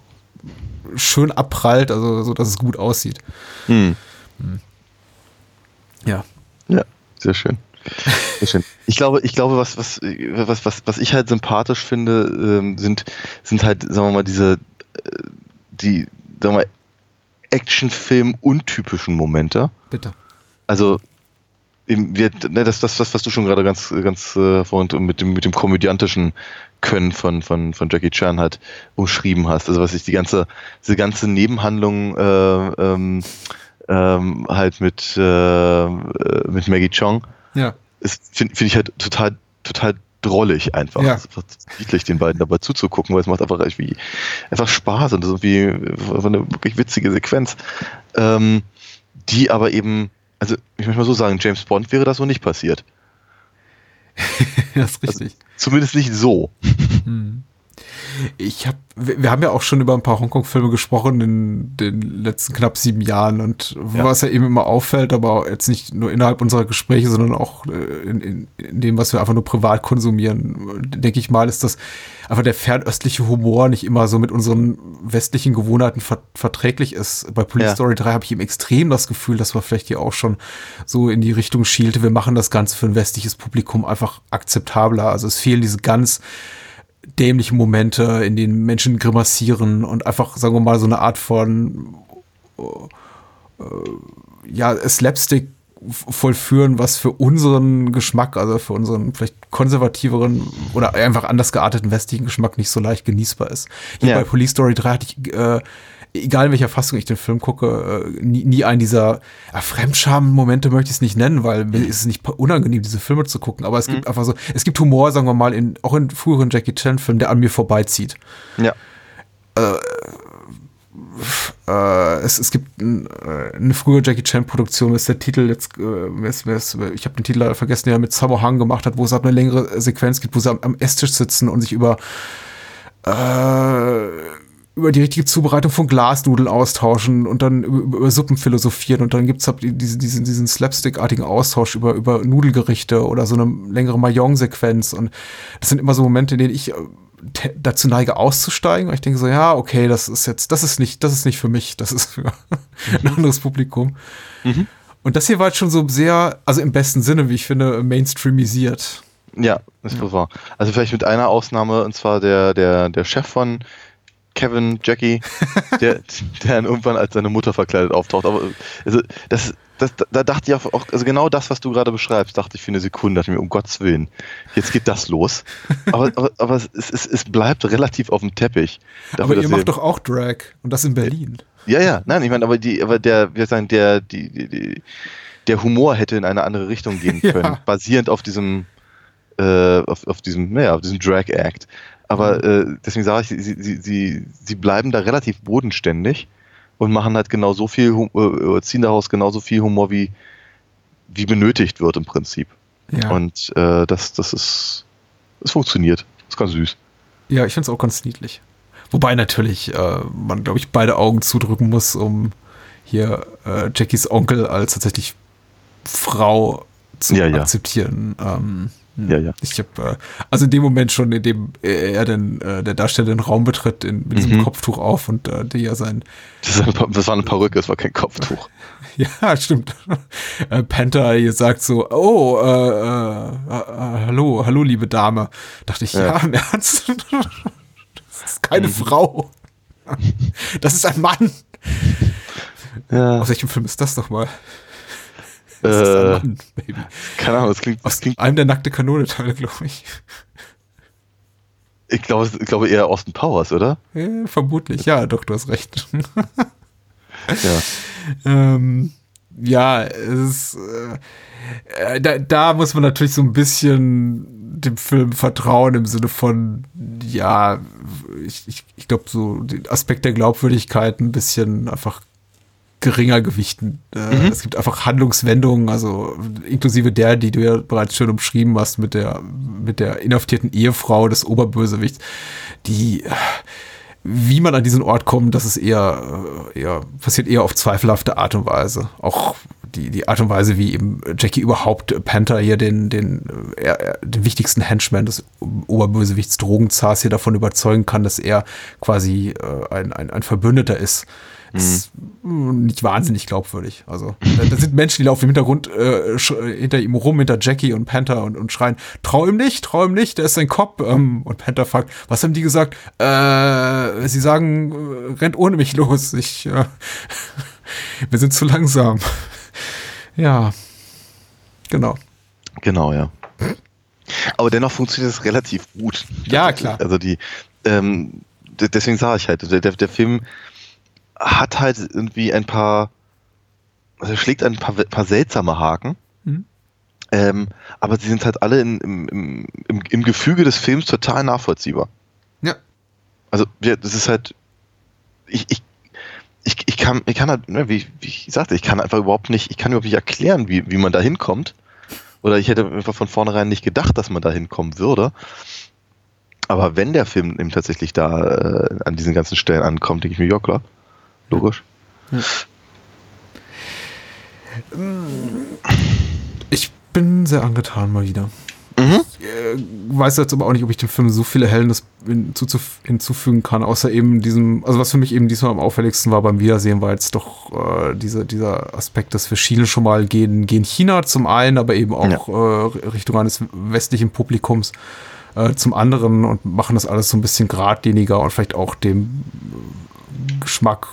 schön abprallt, also so, dass es gut aussieht. Hm. Ja. Ja, sehr schön. Sehr schön. Ich glaube, ich glaube, was, was, was, was, was ich halt sympathisch finde, ähm, sind, sind halt, sagen wir mal, diese, äh, die, sagen wir mal, Actionfilm-untypischen Momente. Bitte. Also, eben, wir, ne, das, das, das, was du schon gerade ganz, ganz äh, vorhin mit dem, mit dem komödiantischen Können von, von, von Jackie Chan halt umschrieben hast. Also, was ich die ganze, diese ganze Nebenhandlung, äh, ähm, ähm, halt mit, äh, mit Maggie Chong, Ja. finde find ich halt total, total drollig einfach. Ja. Es ist niedlich, den beiden dabei zuzugucken, weil es macht einfach irgendwie einfach Spaß und das ist irgendwie eine wirklich witzige Sequenz. Ähm, die aber eben, also ich möchte mal so sagen, James Bond wäre das so nicht passiert. das ist richtig. Zumindest nicht so. Ich habe, wir wir haben ja auch schon über ein paar Hongkong-Filme gesprochen in den letzten knapp sieben Jahren und Ja. was ja eben immer auffällt, aber jetzt nicht nur innerhalb unserer Gespräche, sondern auch äh, in, in, in dem, was wir einfach nur privat konsumieren, denke ich mal, ist das einfach der fernöstliche Humor nicht immer so mit unseren westlichen Gewohnheiten ver verträglich ist. Bei Police Ja. Story 3 habe ich eben extrem das Gefühl, dass man vielleicht hier auch schon so in die Richtung schielte, wir machen das Ganze für ein westliches Publikum einfach akzeptabler. Also es fehlen diese ganz dämliche Momente, in denen Menschen grimassieren und einfach, sagen wir mal, so eine Art von äh, ja, Slapstick vollführen, was für unseren Geschmack, also für unseren vielleicht konservativeren oder einfach anders gearteten westlichen Geschmack nicht so leicht genießbar ist. Hier Ja. bei Police Story 3 hatte ich, äh, egal in welcher Fassung ich den Film gucke, äh, nie, nie einen dieser äh, Fremdscham-Momente möchte ich es nicht nennen, weil mir ist es nicht unangenehm, diese Filme zu gucken, aber es gibt einfach so, es gibt Humor, sagen wir mal, in, auch in früheren Jackie Chan-Filmen, der an mir vorbeizieht. Ja. Äh, es, es gibt äh, eine frühe Jackie Chan-Produktion, ist der Titel jetzt, äh, ist, ist, ich habe den Titel leider vergessen, der er mit Sammo Hang gemacht hat, wo es ab eine längere Sequenz gibt, wo sie am, am Esstisch sitzen und sich über äh, über die richtige Zubereitung von Glasnudeln austauschen und dann über, über Suppen philosophieren und dann gibt's halt diesen, diesen, diesen Slapstick-artigen Austausch über, über Nudelgerichte oder so eine längere Mahjong-Sequenz und das sind immer so Momente, in denen ich äh, dazu neige auszusteigen und ich denke so, ja, okay, das ist jetzt, das ist nicht, das ist nicht für mich, das ist für ein anderes Publikum. Und das hier war jetzt schon so sehr, also im besten Sinne, wie ich finde, mainstreamisiert. Ja, ist wohl wahr. Also vielleicht mit einer Ausnahme, und zwar der, der, der Chef von Kevin, Jackie, der, der dann irgendwann als seine Mutter verkleidet auftaucht. Aber also das, das, da dachte ich auch, also genau das, was du gerade beschreibst, dachte ich für eine Sekunde, dachte ich mir, um Gottes Willen, jetzt geht das los. Aber, aber, aber es, es, es bleibt relativ auf dem Teppich. Dafür, Aber ihr macht wir- doch auch Drag und das in Berlin. ja, ja, nein, ich meine, aber die, aber der, wir sagen, der, die, die, die, der Humor hätte in eine andere Richtung gehen Ja. können, basierend auf diesem, äh, auf, auf diesem, naja, auf diesem Drag Act. Aber äh, deswegen sage ich, sie, sie, sie, sie bleiben da relativ bodenständig und machen halt genau so viel, äh, ziehen daraus genauso viel Humor, wie, wie benötigt wird im Prinzip. Ja. Und äh, das, das ist, es funktioniert. ist ganz süß. Ja, ich finde es auch ganz niedlich. Wobei natürlich äh, man, glaube ich, beide Augen zudrücken muss, um hier äh, Jackies Onkel als tatsächlich Frau zu Ja, ja. akzeptieren. Ähm, Ja, ja. Ich habe, äh, also in dem Moment schon, in dem er den, äh, der Darsteller den Raum betritt, in, mit diesem Mhm. Kopftuch auf und äh, der ja sein, Das, Pa- das war eine Perücke, das war kein Kopftuch. ja, stimmt. Äh, Panther hier sagt so, oh, äh, äh, äh, hallo, hallo, liebe Dame. Dachte ich, ja, Ja. im Ernst? Das ist keine Frau. Das ist ein Mann. Ja. Aus welchem Film ist das doch mal? Das ist ein Äh, Mann, Baby. keine Ahnung, das klingt, das klingt einem der nackte Kanone-Teile, glaube ich. ich glaube, ich glaube eher Austin Powers, oder? Ja, vermutlich, ja, doch, du hast recht. Ja. ähm, ja, es ist, äh, äh, da, da muss man natürlich so ein bisschen dem Film vertrauen im Sinne von, ja, ich, ich, ich glaube, so den Aspekt der Glaubwürdigkeit ein bisschen einfach geringer gewichten. Äh, Es gibt einfach Handlungswendungen, also inklusive der, die du ja bereits schön umschrieben hast mit der, mit der inhaftierten Ehefrau des Oberbösewichts, die äh, wie man an diesen Ort kommt, das ist eher, äh, eher passiert eher auf zweifelhafte Art und Weise. Auch die, die Art und Weise, wie eben Jackie überhaupt Panther hier den, den, äh, den wichtigsten Henchman des Oberbösewichts Drogenzars hier davon überzeugen kann, dass er quasi ein, ein, ein Verbündeter ist ist nicht wahnsinnig glaubwürdig. Also da, sind Menschen, die laufen im Hintergrund äh, hinter ihm rum, hinter Jackie und Panther und, und schreien, trau ihm nicht, trau ihm nicht, der ist sein Kopf. Ähm, und Panther fragt, was haben die gesagt? Äh, sie sagen, äh, rennt ohne mich los. Ich, äh, wir sind zu langsam. ja, genau. Genau, ja. Aber dennoch funktioniert es relativ gut. Ja, klar. Also die, ähm, deswegen sage ich halt, der, der Film hat halt irgendwie ein paar, also schlägt ein paar, paar seltsame Haken. Mhm. Ähm, aber sie sind halt alle in, im, im, im, im, Gefüge des Films total nachvollziehbar. Ja. Also, ja, das ist halt, ich, ich, ich, ich kann, ich kann halt, ne, wie, wie ich sagte, ich kann einfach überhaupt nicht, ich kann überhaupt nicht erklären, wie, wie man da hinkommt. Oder ich hätte einfach von vornherein nicht gedacht, dass man da hinkommen würde. Aber wenn der Film eben tatsächlich da äh, an diesen ganzen Stellen ankommt, denke ich mir, ja klar, Logisch. Ich bin sehr angetan mal wieder. Mhm. Ich äh, weiß jetzt aber auch nicht, ob ich dem Film so viele Hellen hinzufügen kann, außer eben diesem, also was für mich eben diesmal am auffälligsten war beim Wiedersehen, war jetzt doch äh, diese, dieser Aspekt, dass wir schielen schon mal gehen, gehen China zum einen, aber eben auch ja. äh, Richtung eines westlichen Publikums äh, zum anderen und machen das alles so ein bisschen geradliniger und vielleicht auch dem Geschmack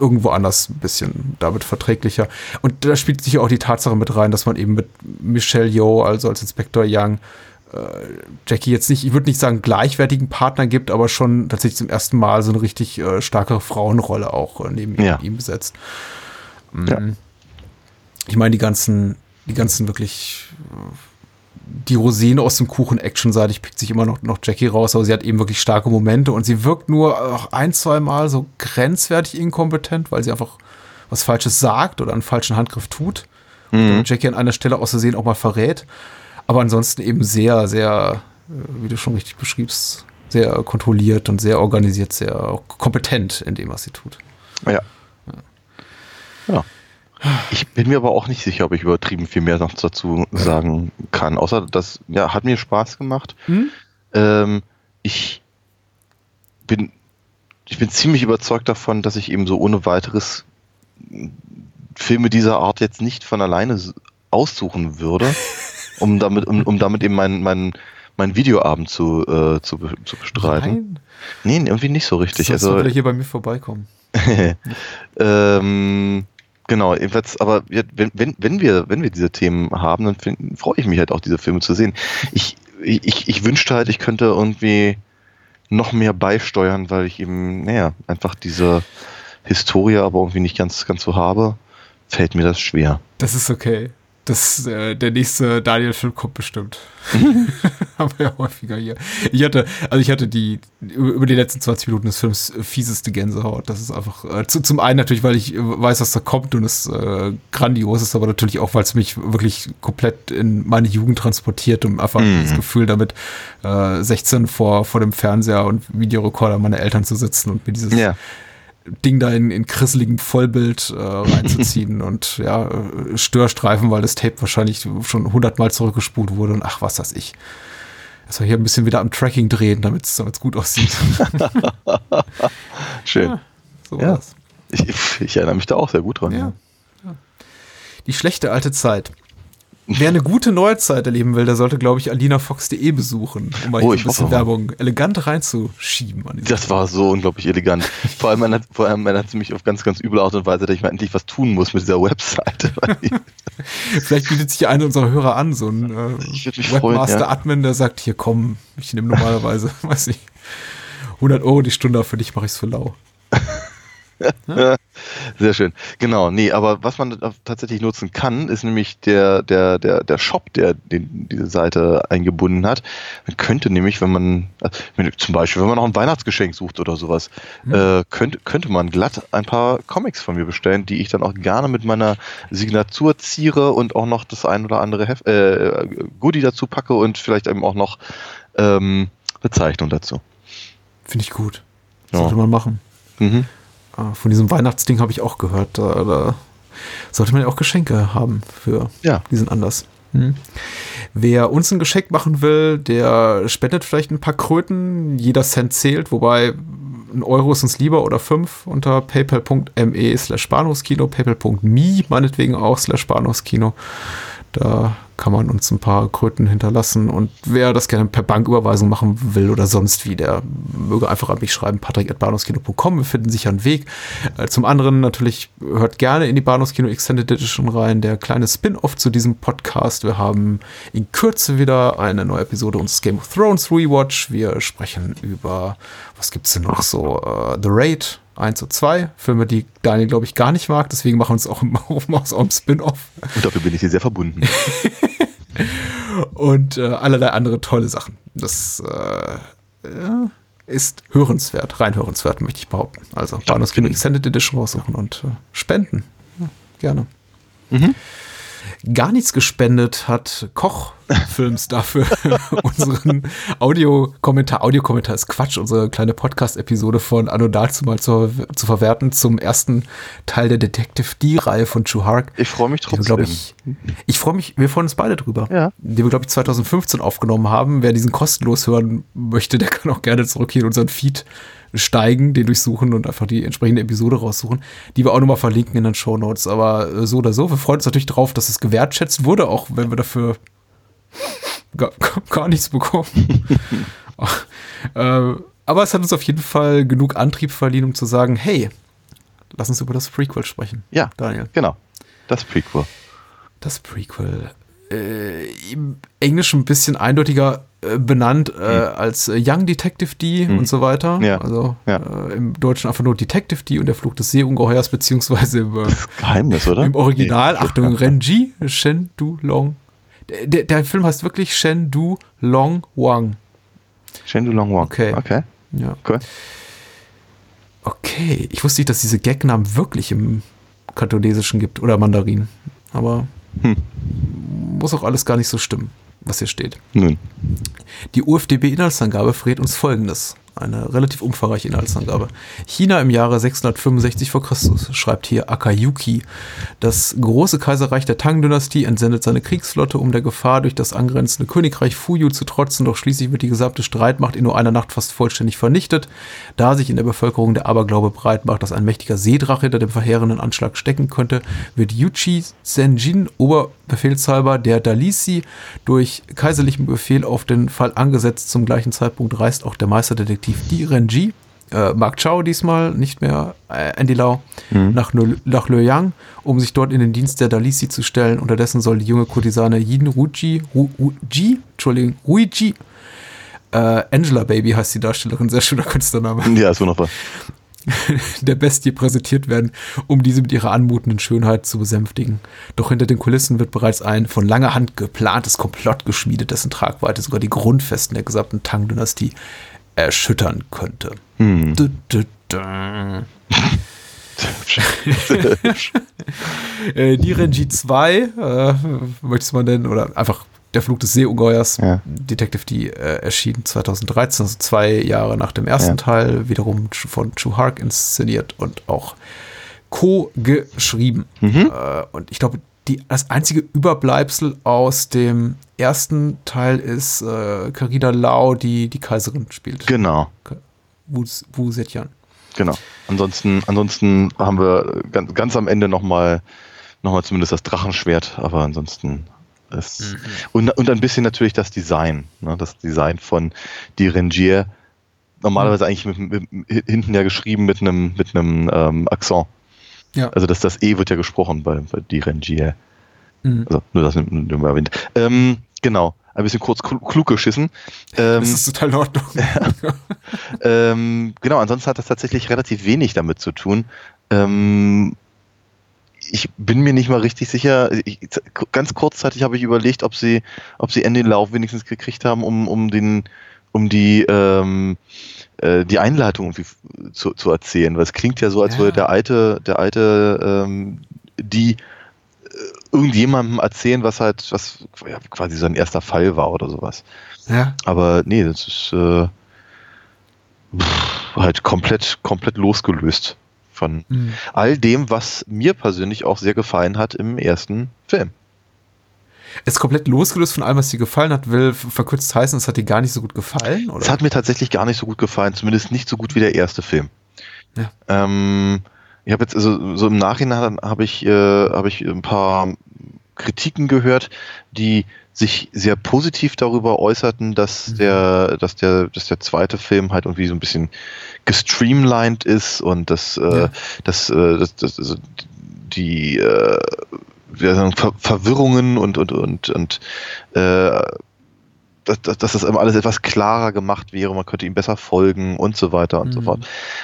irgendwo anders ein bisschen damit verträglicher. Und da spielt sich auch die Tatsache mit rein, dass man eben mit Michelle Yeoh, also als Inspektor Young, äh, Jackie jetzt nicht, ich würde nicht sagen gleichwertigen Partner gibt, aber schon tatsächlich zum ersten Mal so eine richtig äh, starke Frauenrolle auch äh, neben ja. ihm besetzt. Mhm. Ja. Ich meine, die ganzen, die ganzen wirklich äh, die Rosine aus dem Kuchen actionseitig pickt sich immer noch, noch Jackie raus, aber sie hat eben wirklich starke Momente und sie wirkt nur ein, zwei Mal so grenzwertig inkompetent, weil sie einfach was Falsches sagt oder einen falschen Handgriff tut. Mhm. Und Jackie an einer Stelle aus Versehen auch mal verrät. Aber ansonsten eben sehr, sehr, äh, wie du schon richtig beschriebst, sehr kontrolliert und sehr organisiert, sehr kompetent in dem, was sie tut. Ja. Ja. ja. Ich bin mir aber auch nicht sicher, ob ich übertrieben viel mehr noch dazu sagen kann. Außer das ja, hat mir Spaß gemacht. Hm? Ähm, ich bin ich bin ziemlich überzeugt davon, dass ich eben so ohne weiteres Filme dieser Art jetzt nicht von alleine aussuchen würde, um damit, um, um damit eben meinen mein, mein Videoabend zu, äh, zu, zu bestreiten. Nein. Nee, irgendwie nicht so richtig. Sollst also, du hier bei mir vorbeikommen. ähm, Genau, jedenfalls, aber wenn, wenn, wenn, wir, wenn wir diese Themen haben, dann find, freue ich mich halt auch, diese Filme zu sehen. Ich, ich, ich wünschte halt, ich könnte irgendwie noch mehr beisteuern, weil ich eben, naja, einfach diese Historie aber irgendwie nicht ganz, ganz so habe, fällt mir das schwer. Das ist okay. Das, äh, der nächste Daniel-Film kommt bestimmt. Haben wir ja häufiger hier. Ich hatte, also ich hatte die, über die letzten 20 Minuten des Films fieseste Gänsehaut. Das ist einfach, äh, zu, zum einen natürlich, weil ich weiß, was da kommt und es äh, grandios ist, aber natürlich auch, weil es mich wirklich komplett in meine Jugend transportiert und einfach mhm. das Gefühl damit, äh, 16 vor, vor dem Fernseher und Videorekorder meiner Eltern zu sitzen und mir dieses ja Ding da in, in krisseligem Vollbild äh, reinzuziehen und ja, äh, Störstreifen, weil das Tape wahrscheinlich schon hundertmal zurückgespult wurde und ach, was weiß ich. Also hier ein bisschen wieder am Tracking drehen, damit es gut aussieht. Schön. Ja, so ja. Ich, ich, erinnere mich da auch sehr gut dran. Ja. ja. Die schlechte alte Zeit. Wer eine gute Neuzeit erleben will, der sollte, glaube ich, alinafox.de besuchen, um mal oh, ein bisschen Werbung elegant reinzuschieben. das war so unglaublich elegant. vor allem, man hat, vor allem, man hat mich auf ganz, ganz üble Art und Weise, dass ich mal endlich was tun muss mit dieser Webseite. Vielleicht bietet sich einer unserer Hörer an, so ein äh, Webmaster-Admin, ja. der sagt, hier komm, ich nehme normalerweise, weiß ich, 100 Euro die Stunde, für dich mache ich es für lau. Sehr schön. Genau, nee, aber was man tatsächlich nutzen kann, ist nämlich der, der, der, der Shop, der den, diese Seite eingebunden hat. Man könnte nämlich, wenn man, wenn, zum Beispiel, wenn man noch ein Weihnachtsgeschenk sucht oder sowas, mhm. äh, könnte, könnte man glatt ein paar Comics von mir bestellen, die ich dann auch gerne mit meiner Signatur ziere und auch noch das ein oder andere Heft, äh, Goodie dazu packe und vielleicht eben auch noch ähm, Bezeichnung dazu. Finde ich gut. Sollte man machen. Mhm. Äh, Von diesem Weihnachtsding habe ich auch gehört. Da, da sollte man ja auch Geschenke haben für Ja. diesen Anlass. Hm. Wer uns ein Geschenk machen will, der spendet vielleicht ein paar Kröten. Jeder Cent zählt, wobei ein Euro ist uns lieber oder fünf unter paypal.me slash Bahnhofskino, paypal.me meinetwegen auch slash Bahnhofskino. Da kann man uns ein paar Kröten hinterlassen und wer das gerne per Banküberweisung machen will oder sonst wie, der möge einfach an mich schreiben, patrick.bahnhofskino.com, wir finden sicher einen Weg. Äh, Zum anderen natürlich hört gerne in die Bahnhofskino Extended Edition rein, der kleine Spin-off zu diesem Podcast. Wir haben in Kürze wieder eine neue Episode unseres Game of Thrones Rewatch. Wir sprechen über, was gibt's denn noch so, äh, The Raid 1 und 2, Filme, die Daniel, glaube ich, gar nicht mag, deswegen machen wir uns auch im, auch im Spin-off Und dafür bin ich dir sehr verbunden. und äh, allerlei andere tolle Sachen. Das äh, ist hörenswert, rein hörenswert, möchte ich behaupten. Also Bahnhofskino Extended Edition raussuchen und äh, spenden. Ja, gerne. Gar nichts gespendet hat Kochfilms dafür unseren Audiokommentar. Audiokommentar ist Quatsch, unsere kleine Podcast-Episode von Anno dazu mal zu, zu verwerten zum ersten Teil der Detective D-Reihe von Chuhark. Ich freue mich trotzdem. glaub ich, ich freue mich, wir freuen uns beide drüber. Ja. Die wir, glaube ich, 2015 aufgenommen haben. Wer diesen kostenlos hören möchte, der kann auch gerne zurück hier in unseren Feed steigen, den durchsuchen und einfach die entsprechende Episode raussuchen, die wir auch nochmal verlinken in den Show Notes. Aber äh, so oder so, wir freuen uns natürlich drauf, dass es gewertschätzt wurde, auch wenn wir dafür gar, gar nichts bekommen. äh, aber es hat uns auf jeden Fall genug Antrieb verliehen, um zu sagen, hey, lass uns über das Prequel sprechen. Ja. Daniel. Genau. Das Prequel. Das Prequel. Äh, Im Englischen ein bisschen eindeutiger äh, benannt äh, als äh, Young Detective D und so weiter. Ja. Also Ja. Äh, im Deutschen einfach nur Detective D und der Fluch des Seeungeheuers, beziehungsweise im, Geheimnis, oder? im Original, Nee. Achtung, Renji, Shen Du Long. Der, der, der Film heißt wirklich Shen Du Long Wang. Shendu Long Wang. Okay. Okay. Ja. Cool. Okay, ich wusste nicht, dass diese Gagnamen wirklich im Kantonesischen gibt oder Mandarin. Aber Hm. muss auch alles gar nicht so stimmen, was hier steht. Nun. Die UFDB-Inhaltsangabe verrät uns folgendes. Eine relativ umfangreiche Inhaltsangabe. China im Jahre 665 vor Christus, schreibt hier Akayuki. Das große Kaiserreich der Tang-Dynastie entsendet seine Kriegsflotte, um der Gefahr durch das angrenzende Königreich Fuyu zu trotzen, doch schließlich wird die gesamte Streitmacht in nur einer Nacht fast vollständig vernichtet. Da sich in der Bevölkerung der Aberglaube breit macht, dass ein mächtiger Seedrache hinter dem verheerenden Anschlag stecken könnte, wird Yuchi Senjin, Oberbefehlshaber der Dalisi, durch kaiserlichen Befehl auf den Fall angesetzt. Zum gleichen Zeitpunkt reist auch der Meisterdetektiv Di Renji, äh, Mark Chow diesmal, nicht mehr äh, Andy Lau, nach, Nö- nach Luoyang, um sich dort in den Dienst der Dalisi zu stellen. Unterdessen soll die junge Kurtisane Yin Ruji, Ru, Ruji, Entschuldigung, Ruiji, äh, Angela Baby heißt die Darstellerin, sehr schöner Künstlername Ja, ist wunderbar. der Bestie präsentiert werden, um diese mit ihrer anmutenden Schönheit zu besänftigen. Doch hinter den Kulissen wird bereits ein von langer Hand geplantes Komplott geschmiedet, dessen Tragweite sogar die Grundfesten der gesamten Tang-Dynastie erschüttern könnte. Hm. Du, du, du. äh, die Renji 2, äh, möchtest man denn, oder einfach der Flug des Seeungeheuers, Ja. Detective D, äh, erschien 2013, also zwei Jahre nach dem ersten Ja. Teil, wiederum von Chu Hark inszeniert und auch co-geschrieben. Mhm. Äh, und ich glaube, die, das einzige Überbleibsel aus dem ersten Teil ist äh, Carina Lau, die die Kaiserin spielt. Genau. Wu, Wu Zetian. Genau. Ansonsten, ansonsten haben wir ganz, ganz am Ende nochmal noch mal zumindest das Drachenschwert, aber ansonsten ist. Und, und ein bisschen natürlich das Design. Ne? Das Design von Die Rengier. Normalerweise eigentlich mit, mit, mit, hinten ja geschrieben mit einem mit einem ähm, Akzent. Ja. Also das, das E wird ja gesprochen bei, bei Die Rengier. Mhm. Also nur das nur mal erwähnt. Ähm, genau. Ein bisschen kurz klu- klug geschissen. Ähm, Das ist total in Ordnung. ähm, genau, ansonsten hat das tatsächlich relativ wenig damit zu tun. Ähm, ich bin mir nicht mal richtig sicher. Ich, ganz kurzzeitig habe ich überlegt, ob sie, ob sie Andy Lau wenigstens gekriegt haben, um, um den, um die, ähm, äh, die Einleitung irgendwie zu, zu erzählen. Weil es klingt ja so, als Ja. würde der alte, der alte, ähm, die äh, irgendjemandem erzählen, was halt, was ja, quasi sein erster Fall war oder sowas. ja. Aber nee, das ist. Äh, pff, halt komplett, komplett losgelöst von Mhm. all dem, was mir persönlich auch sehr gefallen hat im ersten Film. Ist komplett losgelöst von allem, was dir gefallen hat, will verkürzt heißen, es hat dir gar nicht so gut gefallen? Oder? Es hat mir tatsächlich gar nicht so gut gefallen, zumindest nicht so gut wie der erste Film. Ja. Ähm, ich habe jetzt, also so im Nachhinein habe ich, äh, habe ich ein paar Kritiken gehört, die sich sehr positiv darüber äußerten, dass Mhm. der, dass der, dass der zweite Film halt irgendwie so ein bisschen gestreamlined ist und dass, äh, Ja. dass, äh, dass, dass also die äh, sagen, Ver Verwirrungen und und und und äh, dass, dass, das alles etwas klarer gemacht wäre, man könnte ihm besser folgen und so weiter und so Mhm. fort.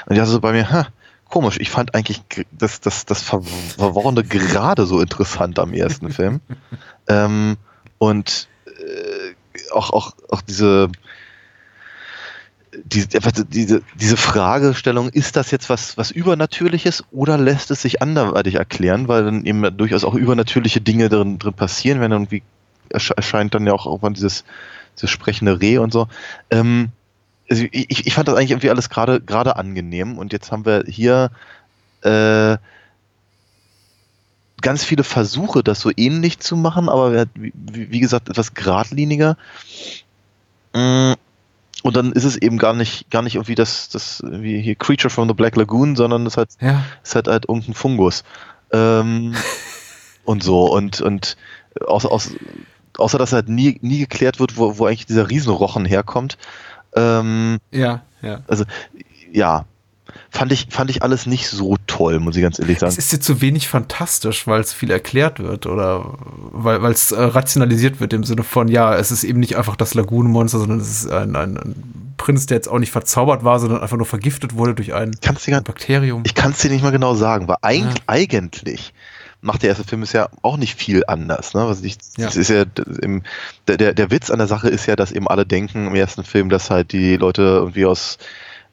Und ich dachte so bei mir, ha, komisch, ich fand eigentlich das, das, das Ver Verworrene gerade so interessant am ersten Film. ähm, und äh, auch, auch, auch diese, die, diese, diese Fragestellung, ist das jetzt was, was Übernatürliches oder lässt es sich anderweitig erklären, weil dann eben durchaus auch übernatürliche Dinge drin, drin passieren, wenn irgendwie ersche- erscheint dann ja auch irgendwann dieses, dieses sprechende Reh und so. Ähm, also ich, ich fand das eigentlich irgendwie alles gerade gerade angenehm und jetzt haben wir hier äh, ganz viele Versuche, das so ähnlich zu machen, aber wie, gesagt etwas geradliniger. Mm, Und dann ist es eben gar nicht gar nicht irgendwie das das wie hier Creature from the Black Lagoon, sondern es hat ja. ist halt halt irgendein Fungus. Ähm, und so. Und, und außer, außer, außer dass halt nie, nie geklärt wird, wo, wo eigentlich dieser Riesenrochen herkommt. Ähm, Ja, ja. also, ja. Fand ich, fand ich alles nicht so toll, muss ich ganz ehrlich sagen. Es ist dir zu wenig fantastisch, weil es viel erklärt wird oder weil es äh, rationalisiert wird im Sinne von, ja, es ist eben nicht einfach das Lagunenmonster, sondern es ist ein, ein, ein Prinz, der jetzt auch nicht verzaubert war, sondern einfach nur vergiftet wurde durch ein Kannst Bakterium. ich kann es dir nicht mal genau sagen, weil eig Ja. eigentlich macht der erste Film ist ja auch nicht viel anders. Ne? Was ich, Ja. das ist ja im, der, der, der Witz an der Sache ist ja, dass eben alle denken im ersten Film, dass halt die Leute irgendwie aus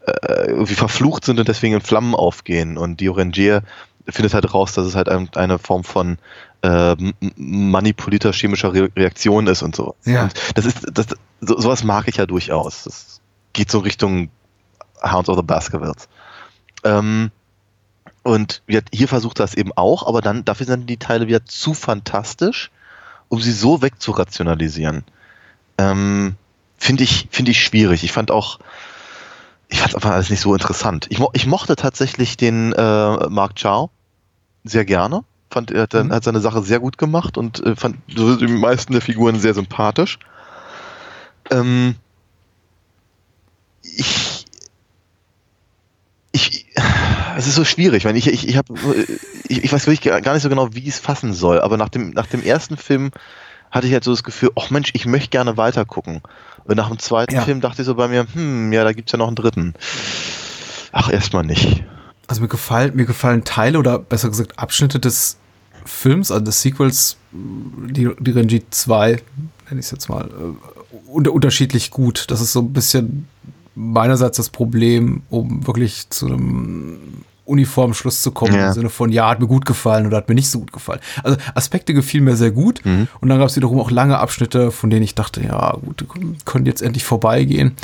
äh, irgendwie verflucht sind und deswegen in Flammen aufgehen. Und die Orangier findet halt raus, dass es halt ein, eine Form von äh, manipulierter chemischer Re Reaktion ist und so. Ja. Und das ist, das, so, sowas mag ich ja durchaus. Das geht so Richtung Hounds of the Baskervilles. Ähm, und hier versucht das eben auch, aber dann dafür sind die Teile wieder zu fantastisch, um sie so wegzurationalisieren. Ähm, finde ich, finde ich schwierig. Ich fand auch, ich fand einfach alles nicht so interessant. Ich, mo ich mochte tatsächlich den äh, Mark Chow sehr gerne. Fand, er hat, Mhm. hat seine Sache sehr gut gemacht und äh, fand so die meisten der Figuren sehr sympathisch. Ähm, ich, ich, es ist so schwierig, weil ich, ich, ich habe, ich, ich weiß wirklich gar nicht so genau, wie ich es fassen soll, aber nach dem, nach dem ersten Film hatte ich halt so das Gefühl, ach Mensch, ich möchte gerne weiter gucken. Und nach dem zweiten Ja. Film dachte ich so bei mir, hm, ja, da gibt's ja noch einen dritten. Ach, erstmal nicht. Also mir gefallen, mir gefallen Teile oder besser gesagt Abschnitte des Films, also des Sequels, die, die Renji 2, nenne ich es jetzt mal, äh, unter, unterschiedlich gut. Das ist so ein bisschen meinerseits das Problem, um wirklich zu einem uniformen Schluss zu kommen, Ja. im Sinne von, ja, hat mir gut gefallen oder hat mir nicht so gut gefallen. Also Aspekte gefielen mir sehr gut Mhm. und dann gab es wiederum auch lange Abschnitte, von denen ich dachte, ja, gut, können jetzt endlich vorbeigehen.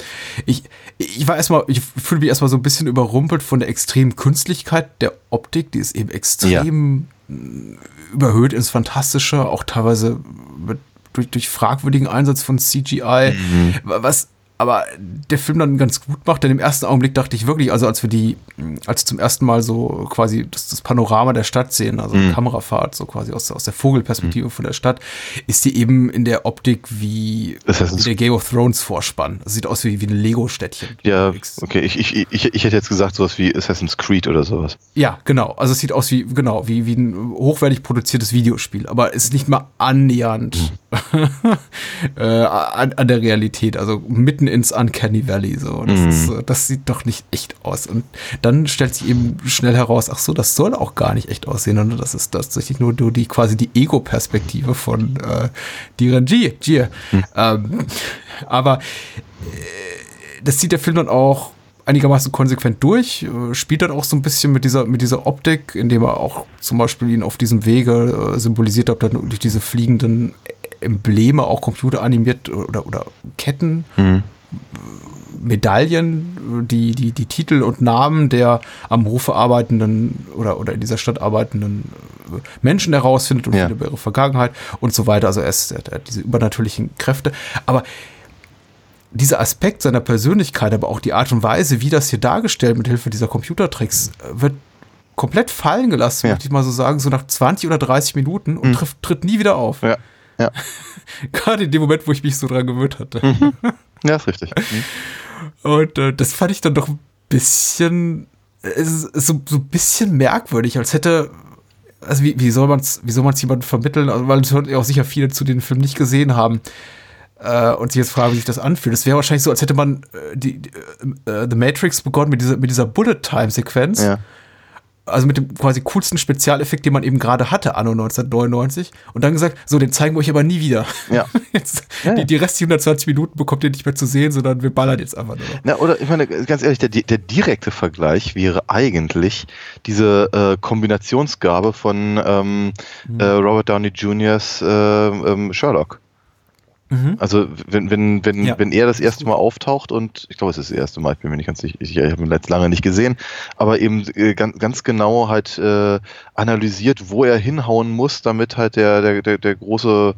Ich, ich war erstmal, ich fühle mich erstmal so ein bisschen überrumpelt von der extremen Künstlichkeit der Optik, die ist eben extrem mh, überhöht ins Fantastische, auch teilweise mit, durch, durch fragwürdigen Einsatz von CGI, was aber der Film dann ganz gut macht, denn im ersten Augenblick dachte ich wirklich, also als wir die, als wir zum ersten Mal so quasi das, das Panorama der Stadt sehen, also Mhm. Kamerafahrt, so quasi aus, der- aus der Vogelperspektive von der Stadt, ist die eben in der Optik wie, der Game of Thrones Vorspann. Das sieht aus wie, wie ein Lego-Städtchen. Ja, okay, ich, ich, ich, ich hätte jetzt gesagt sowas wie Assassin's Creed oder sowas. Ja, genau. Also es sieht aus wie, genau, wie, wie ein hochwertig produziertes Videospiel, aber ist nicht mal annähernd äh, an, an der Realität. Also mitten ins Uncanny Valley. So. Das, Mhm. ist, äh, das sieht doch nicht echt aus. Und dann stellt sich eben schnell heraus, ach so, das soll auch gar nicht echt aussehen, sondern das ist tatsächlich nur die quasi die Ego-Perspektive von äh, Direnji. Jir. Ähm, aber das zieht der Film dann auch einigermaßen konsequent durch, äh, spielt dann auch so ein bisschen mit dieser, mit dieser Optik, indem er auch zum Beispiel ihn auf diesem Wege äh, symbolisiert hat, dann durch diese fliegenden Embleme auch computeranimiert oder, oder Ketten Mhm. Medaillen, die, die, die Titel und Namen der am Hofe arbeitenden oder, oder in dieser Stadt arbeitenden äh, Menschen herausfindet und Ja. über ihre Vergangenheit und so weiter. Also er, ist, er hat diese übernatürlichen Kräfte. Aber dieser Aspekt seiner Persönlichkeit, aber auch die Art und Weise, wie das hier dargestellt mit Hilfe dieser Computertricks äh, wird komplett fallen gelassen, Ja. möchte ich mal so sagen, so nach 20 oder 30 Minuten und trifft, tritt nie wieder auf. Ja. Ja. Gerade in dem Moment, wo ich mich so dran gewöhnt hatte. Ja, ist richtig. Mhm. Und äh, das fand ich dann doch ein bisschen, ist so, so ein bisschen merkwürdig, als hätte, also wie, wie soll man es, wie soll man es jemandem vermitteln, also, weil es hören ja auch sicher viele zu den Film nicht gesehen haben äh, und sich jetzt fragen, wie sich das anfühlt. Es wäre wahrscheinlich so, als hätte man äh, die, die äh, The Matrix begonnen mit dieser, mit dieser Bullet-Time-Sequenz. Ja. Also mit dem quasi coolsten Spezialeffekt, den man eben gerade hatte, anno 1999. Und dann gesagt, so, den zeigen wir euch aber nie wieder. Ja. Jetzt, Ja, ja. Die, die restlichen 120 Minuten bekommt ihr nicht mehr zu sehen, sondern wir ballern jetzt einfach nur. Na, oder ich meine, ganz ehrlich, der, der direkte Vergleich wäre eigentlich diese äh, Kombinationsgabe von ähm, Mhm. äh, Robert Downey Jr.'s äh, ähm, Sherlock. Also wenn, wenn, wenn, Mhm. Ja. wenn er das erste Mal auftaucht und ich glaube, es ist das erste Mal, ich bin mir nicht ganz sicher, ich habe ihn jetzt lange nicht gesehen, aber eben äh, ganz, ganz genau halt äh, analysiert, wo er hinhauen muss, damit halt der, der, der, der große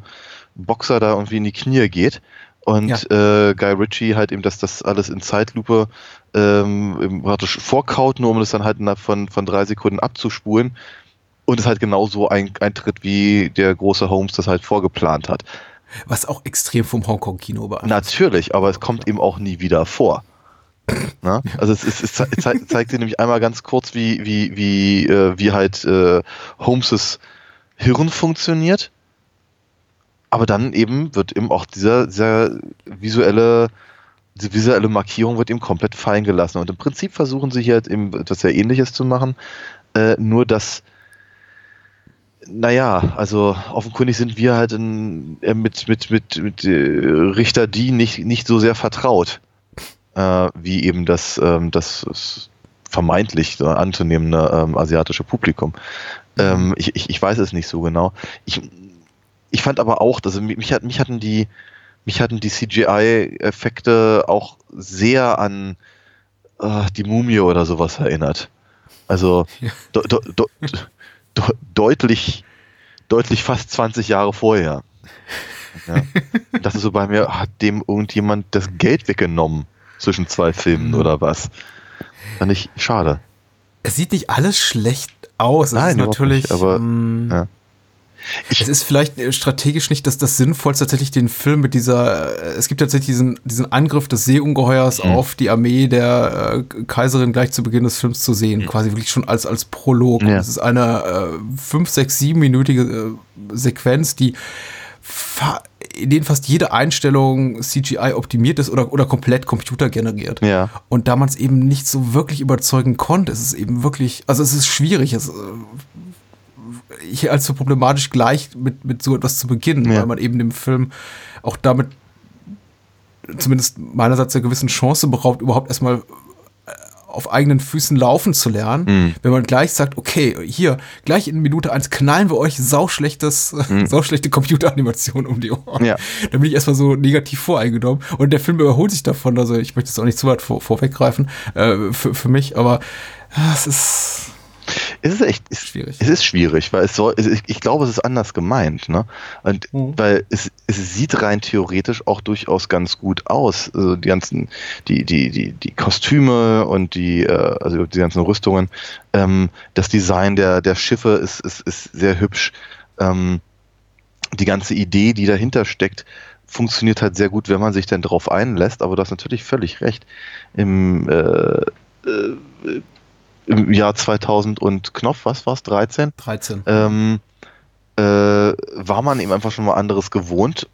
Boxer da irgendwie in die Knie geht. Und äh, Guy Ritchie halt eben, dass das alles in Zeitlupe ähm, praktisch vorkaut, nur um das dann halt innerhalb von, von drei Sekunden abzuspulen. Und es halt genauso ein, eintritt, wie der große Holmes das halt vorgeplant hat. Was auch extrem vom Hongkong-Kino beeinflusst. Natürlich, aber es kommt eben auch nie wieder vor. Na? Also es, ist, es zei- zei- zeigt dir nämlich einmal ganz kurz, wie, wie, wie, äh, wie halt äh, Holmeses Hirn funktioniert. Aber dann eben wird eben auch dieser, dieser visuelle, diese visuelle Markierung wird eben komplett fallen gelassen. Und im Prinzip versuchen sie hier halt eben etwas sehr ähnliches zu machen. Äh, nur dass naja, also offenkundig sind wir halt in, äh, mit, mit, mit, mit äh, Richter D nicht, nicht so sehr vertraut, äh, wie eben das, ähm, das, vermeintlich äh, anzunehmende ähm, asiatische Publikum. Ähm, ich, ich, ich weiß es nicht so genau. Ich, ich fand aber auch, also mich, mich, hat, mich hatten die, mich hatten die CGI-Effekte auch sehr an äh, die Mumie oder sowas erinnert. Also de, de, de, de, deutlich, deutlich fast 20 Jahre vorher. Ja. Das ist so bei mir, hat dem irgendjemand das Geld weggenommen zwischen zwei Filmen oder was? Fand ich schade. Es sieht nicht alles schlecht aus. Es Nein, ist natürlich, nicht, aber, ähm, ja. es ist vielleicht äh, strategisch nicht das, das Sinnvollste, tatsächlich den Film mit dieser, äh, es gibt tatsächlich diesen, diesen Angriff des Seeungeheuers Mhm. auf die Armee der äh, Kaiserin gleich zu Beginn des Films zu sehen, quasi wirklich schon als, als Prolog. Mhm. Ja. Es ist eine äh, fünf, sechs, siebenminütige äh, Sequenz, die in denen fast jede Einstellung CGI optimiert ist oder, oder komplett computergeneriert. Ja. Und da man es eben nicht so wirklich überzeugen konnte, ist es eben wirklich, also es ist schwierig, es, äh, ich als für problematisch gleich mit, mit so etwas zu beginnen, Ja. weil man eben dem Film auch damit zumindest meinerseits einer gewissen Chance beraubt, überhaupt erstmal äh, auf eigenen Füßen laufen zu lernen, Mhm. wenn man gleich sagt, okay, hier, gleich in Minute eins knallen wir euch sauschlechtes, sauschlechte Computeranimation um die Ohren. Mhm. Ja. Da bin ich erstmal so negativ voreingenommen. Und der Film überholt sich davon, also ich möchte jetzt auch nicht zu weit vor, vorweggreifen, äh, für, für mich, aber ja, es ist Es ist echt es, Schwierig. Es ist schwierig, weil es soll, es, ich glaube, es ist anders gemeint, ne? Und Mhm. weil es, es sieht rein theoretisch auch durchaus ganz gut aus. Also die ganzen, die, die, die, die Kostüme und die, äh, also die ganzen Rüstungen, ähm, das Design der, der Schiffe ist, ist, ist sehr hübsch. Ähm, die ganze Idee, die dahinter steckt, funktioniert halt sehr gut, wenn man sich dann darauf einlässt, aber du hast natürlich völlig recht. Im, äh, äh, im Jahr 2000 und Knopf, was war's, 13? 13. Ähm, äh, war man eben einfach schon mal anderes gewohnt,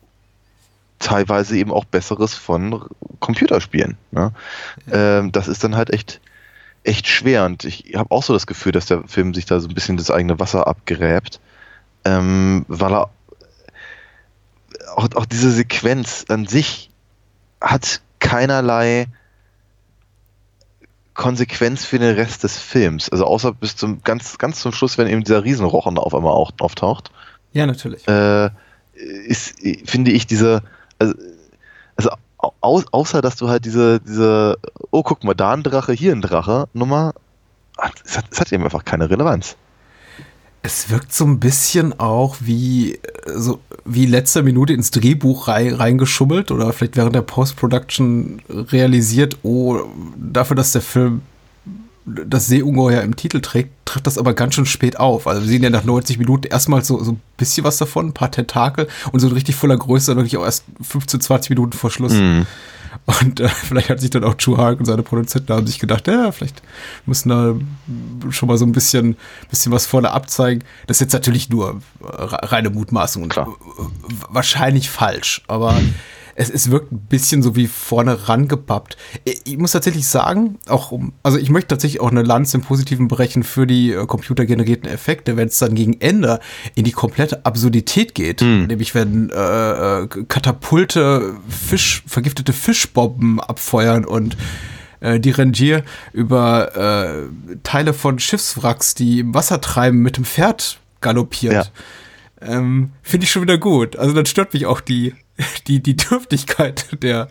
teilweise eben auch besseres von Computerspielen. Ne? Ähm, das ist dann halt echt, echt schwer und ich habe auch so das Gefühl, dass der Film sich da so ein bisschen das eigene Wasser abgräbt, ähm, weil er auch, auch diese Sequenz an sich hat keinerlei Konsequenz für den Rest des Films. Also außer bis zum ganz, ganz zum Schluss, wenn eben dieser Riesenrochen auf einmal auch, auftaucht, Ja, natürlich. äh, ist, finde ich, diese, also, also au außer dass du halt diese, diese, oh guck mal, da ein Drache, hier ein Drache, Nummer, es hat, es hat eben einfach keine Relevanz. Es wirkt so ein bisschen auch wie so wie letzter Minute ins Drehbuch rein, reingeschummelt oder vielleicht während der Post-Production realisiert, oh, dafür, dass der Film das Seeungeheuer im Titel trägt, tritt das aber ganz schön spät auf. Also wir sehen ja nach 90 Minuten erstmal so, so ein bisschen was davon, ein paar Tentakel und so richtig voller Größe wirklich auch erst 15, 20 Minuten vor Schluss. Mhm. Und äh, vielleicht hat sich dann auch Chu Hark und seine Produzenten haben sich gedacht, ja, vielleicht müssen da schon mal so ein bisschen, bisschen was vorne abzeigen. Das ist jetzt natürlich nur reine Mutmaßung und Klar. wahrscheinlich falsch, aber es, es wirkt ein bisschen so wie vorne rangepappt. Ich muss tatsächlich sagen, auch um, also ich möchte tatsächlich auch eine Lanze im Positiven brechen für die äh, computergenerierten Effekte, wenn es dann gegen Ende in die komplette Absurdität geht. Mhm. Nämlich wenn äh, äh, Katapulte Fisch, vergiftete Fischbomben abfeuern und äh, die Rangier über äh, Teile von Schiffswracks, die im Wasser treiben, mit dem Pferd galoppiert. Ja. Ähm, Finde ich schon wieder gut. Also dann stört mich auch die die, die Dürftigkeit der,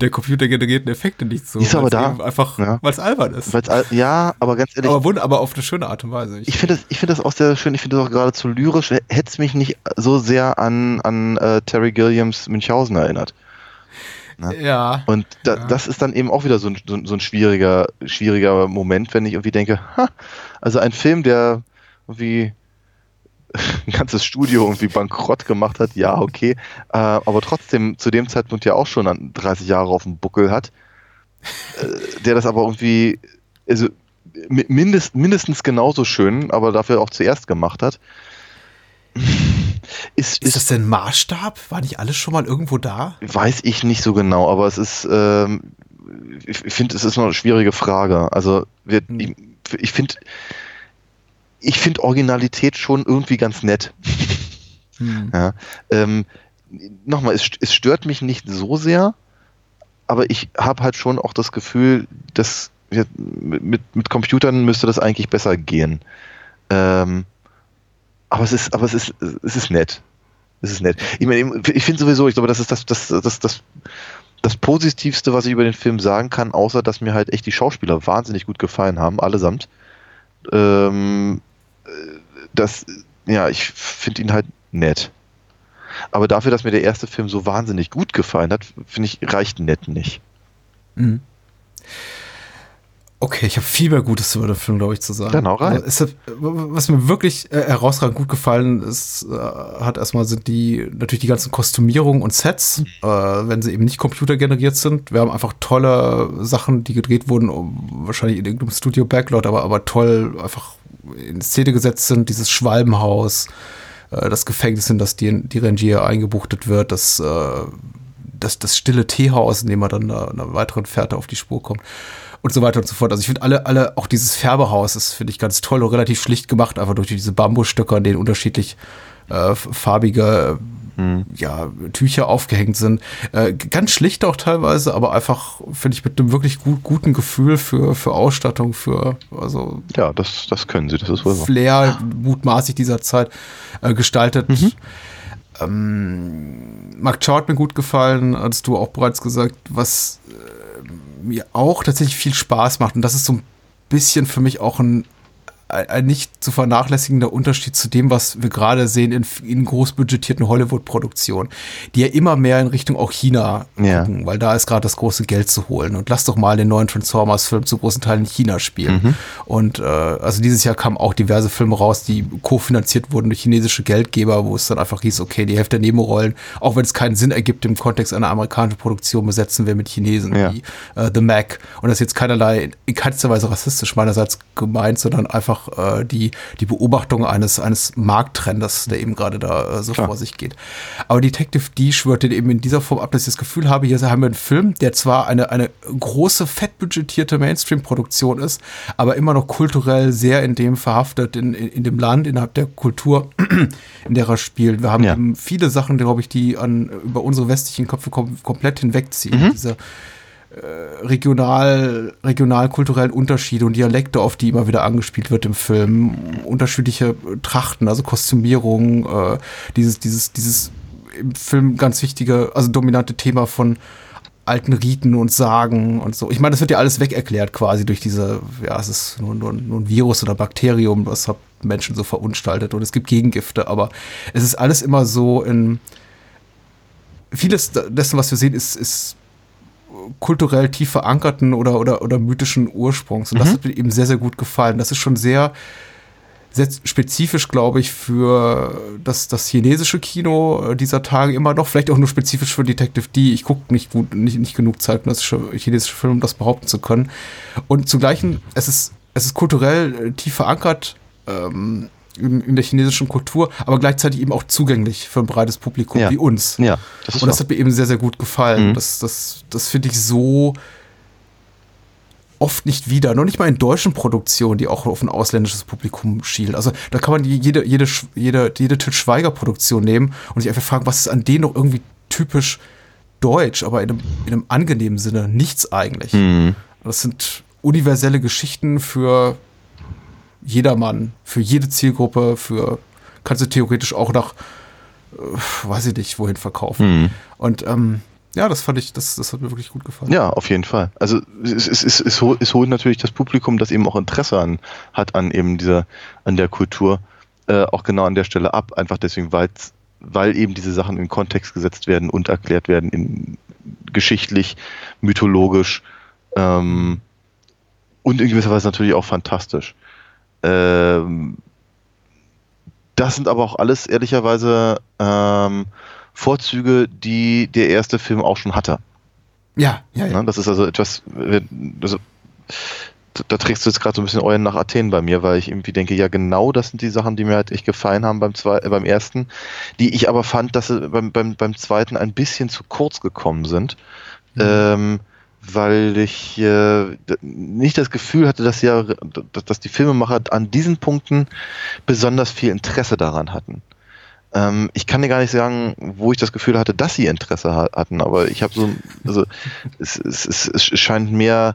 der computergenerierten Effekte nicht so. Ist aber da. Einfach, ja. weil es albern ist. Weil's al ja, aber ganz ehrlich. Aber, wund aber auf eine schöne Art und Weise. Ich, ich finde das, ich finde das auch sehr schön. Ich finde das auch geradezu lyrisch. Hätte es mich nicht so sehr an, an uh, Terry Gilliams Münchhausen erinnert. Ne? Ja. Und da, ja. das ist dann eben auch wieder so ein, so, so ein schwieriger, schwieriger Moment, wenn ich irgendwie denke, ha, also ein Film, der irgendwie ein ganzes Studio irgendwie bankrott gemacht hat, ja, okay, äh, aber trotzdem zu dem Zeitpunkt ja auch schon 30 Jahre auf dem Buckel hat, äh, der das aber irgendwie, also mindest, mindestens genauso schön, aber dafür auch zuerst gemacht hat. Ist, ist, ist das denn Maßstab? War nicht alles schon mal irgendwo da? Weiß ich nicht so genau, aber es ist, ähm, ich finde, es ist noch eine schwierige Frage. Also, wir, hm. ich, ich finde, ich finde Originalität schon irgendwie ganz nett. Hm. Ja, ähm, Nochmal, es, es stört mich nicht so sehr, aber ich habe halt schon auch das Gefühl, dass mit, mit Computern müsste das eigentlich besser gehen. Ähm, aber es ist, aber es ist, es ist nett. Es ist nett. Ich meine, ich finde sowieso, ich glaube, das ist das, das, das, das, das Positivste, was ich über den Film sagen kann, außer dass mir halt echt die Schauspieler wahnsinnig gut gefallen haben, allesamt. Ähm, das, ja, ich finde ihn halt nett. Aber dafür, dass mir der erste Film so wahnsinnig gut gefallen hat, finde ich, reicht nett nicht. Mhm. Okay, ich habe viel mehr Gutes über den Film, glaube ich, zu sagen. Dann auch rein. Also, was mir wirklich äh, herausragend gut gefallen ist, äh, hat erstmal sind die natürlich die ganzen Kostümierungen und Sets, äh, wenn sie eben nicht computergeneriert sind. Wir haben einfach tolle Sachen, die gedreht wurden, wahrscheinlich in irgendeinem Studio Backlot, aber, aber toll einfach in Szene gesetzt sind, dieses Schwalbenhaus, äh, das Gefängnis, in das die, die Rangier eingebuchtet wird, das, äh, das, das stille Teehaus, in dem man dann einer, einer weiteren Fährte auf die Spur kommt und so weiter und so fort. Also ich finde alle, alle, auch dieses Färbehaus ist, finde ich, ganz toll und relativ schlicht gemacht, einfach durch diese Bambusstöcke, an denen unterschiedlich äh, farbige hm. ja, Tücher aufgehängt sind. Äh, ganz schlicht auch teilweise, aber einfach, finde ich, mit einem wirklich gut, guten Gefühl für, für Ausstattung, für, also. Ja, das, das können sie, das ist wohl Flair, mutmaßlich dieser Zeit, äh, gestaltet. Mhm. Ähm, Mark hat mir gut gefallen, hattest du auch bereits gesagt, was äh, mir auch tatsächlich viel Spaß macht. Und das ist so ein bisschen für mich auch ein ein nicht zu vernachlässigender Unterschied zu dem, was wir gerade sehen in, in großbudgetierten Hollywood-Produktionen, die ja immer mehr in Richtung auch China ja. gucken, weil da ist gerade das große Geld zu holen. Und lass doch mal den neuen Transformers-Film zu großen Teilen in China spielen. Mhm. Und äh, also dieses Jahr kamen auch diverse Filme raus, die kofinanziert wurden durch chinesische Geldgeber, wo es dann einfach hieß, okay, die Hälfte der Nebenrollen, auch wenn es keinen Sinn ergibt im Kontext einer amerikanischen Produktion, besetzen wir mit Chinesen ja. wie äh, The Mac. Und das ist jetzt keinerlei, in keinster Weise rassistisch meinerseits gemeint, sondern einfach einfach äh, die, die Beobachtung eines, eines Markttrendes, der eben gerade da äh, so Klar. vor sich geht. Aber Detective D schwört den eben in dieser Form ab, dass ich das Gefühl habe, hier haben wir einen Film, der zwar eine, eine große, fettbudgetierte Mainstream-Produktion ist, aber immer noch kulturell sehr in dem verhaftet, in, in, in dem Land, innerhalb der Kultur, in der er spielt. Wir haben ja. eben viele Sachen, glaube ich, die an über unsere westlichen Köpfe kom komplett hinwegziehen. Mhm. Diese regional, regional-kulturellen Unterschiede und Dialekte, auf die immer wieder angespielt wird im Film, unterschiedliche Trachten, also Kostümierung, äh, dieses, dieses, dieses im Film ganz wichtige, also dominante Thema von alten Riten und Sagen und so. Ich meine, das wird ja alles weg erklärt quasi durch diese, ja, es ist nur, nur, nur ein Virus oder Bakterium, was hat Menschen so verunstaltet und es gibt Gegengifte, aber es ist alles immer so in vieles dessen, was wir sehen, ist, ist kulturell tief verankerten oder, oder, oder mythischen Ursprungs. Und das hat mir eben sehr, sehr gut gefallen. Das ist schon sehr, sehr spezifisch, glaube ich, für das, das chinesische Kino äh, dieser Tage immer noch. Vielleicht auch nur spezifisch für Detective D. Ich gucke nicht gut, nicht, nicht genug zeitgenössische chinesische Filme, um das behaupten zu können. Und zugleich, es ist, es ist kulturell äh, tief verankert. Ähm, in, in, der chinesischen Kultur, aber gleichzeitig eben auch zugänglich für ein breites Publikum ja. wie uns. Ja, das Und das hat mir eben sehr, sehr gut gefallen. Mhm. Das, das, das finde ich so oft nicht wieder. Noch nicht mal in deutschen Produktionen, die auch auf ein ausländisches Publikum schielen. Also da kann man jede, jede, jede, jede Til Schweiger-Produktion nehmen und sich einfach fragen, was ist an denen noch irgendwie typisch deutsch, aber in einem, in einem angenehmen Sinne nichts eigentlich. Mhm. Das sind universelle Geschichten für jedermann, für jede Zielgruppe, für kannst du theoretisch auch nach, äh, weiß ich nicht, wohin verkaufen. Mhm. Und ähm, ja, das fand ich, das, das hat mir wirklich gut gefallen. Ja, auf jeden Fall. Also es, es, es, es, es holt natürlich das Publikum, das eben auch Interesse an, hat an eben dieser, an der Kultur, äh, auch genau an der Stelle ab. Einfach deswegen, weil weil eben diese Sachen in Kontext gesetzt werden und erklärt werden, in geschichtlich, mythologisch ähm, und in gewisser Weise natürlich auch fantastisch. Ähm, das sind aber auch alles ehrlicherweise ähm, Vorzüge, die der erste Film auch schon hatte. Ja, ja, ja. Das ist also etwas, also, da trägst du jetzt gerade so ein bisschen Eulen nach Athen bei mir, weil ich irgendwie denke, ja genau das sind die Sachen, die mir halt echt gefallen haben beim, zwei, äh, beim ersten, die ich aber fand, dass sie beim, beim, beim zweiten ein bisschen zu kurz gekommen sind. Mhm. Ähm, weil ich äh, nicht das Gefühl hatte, dass, ja, dass die Filmemacher an diesen Punkten besonders viel Interesse daran hatten. Ähm, ich kann dir gar nicht sagen, wo ich das Gefühl hatte, dass sie Interesse ha hatten, aber ich habe so, also es, es, es, es, scheint mehr,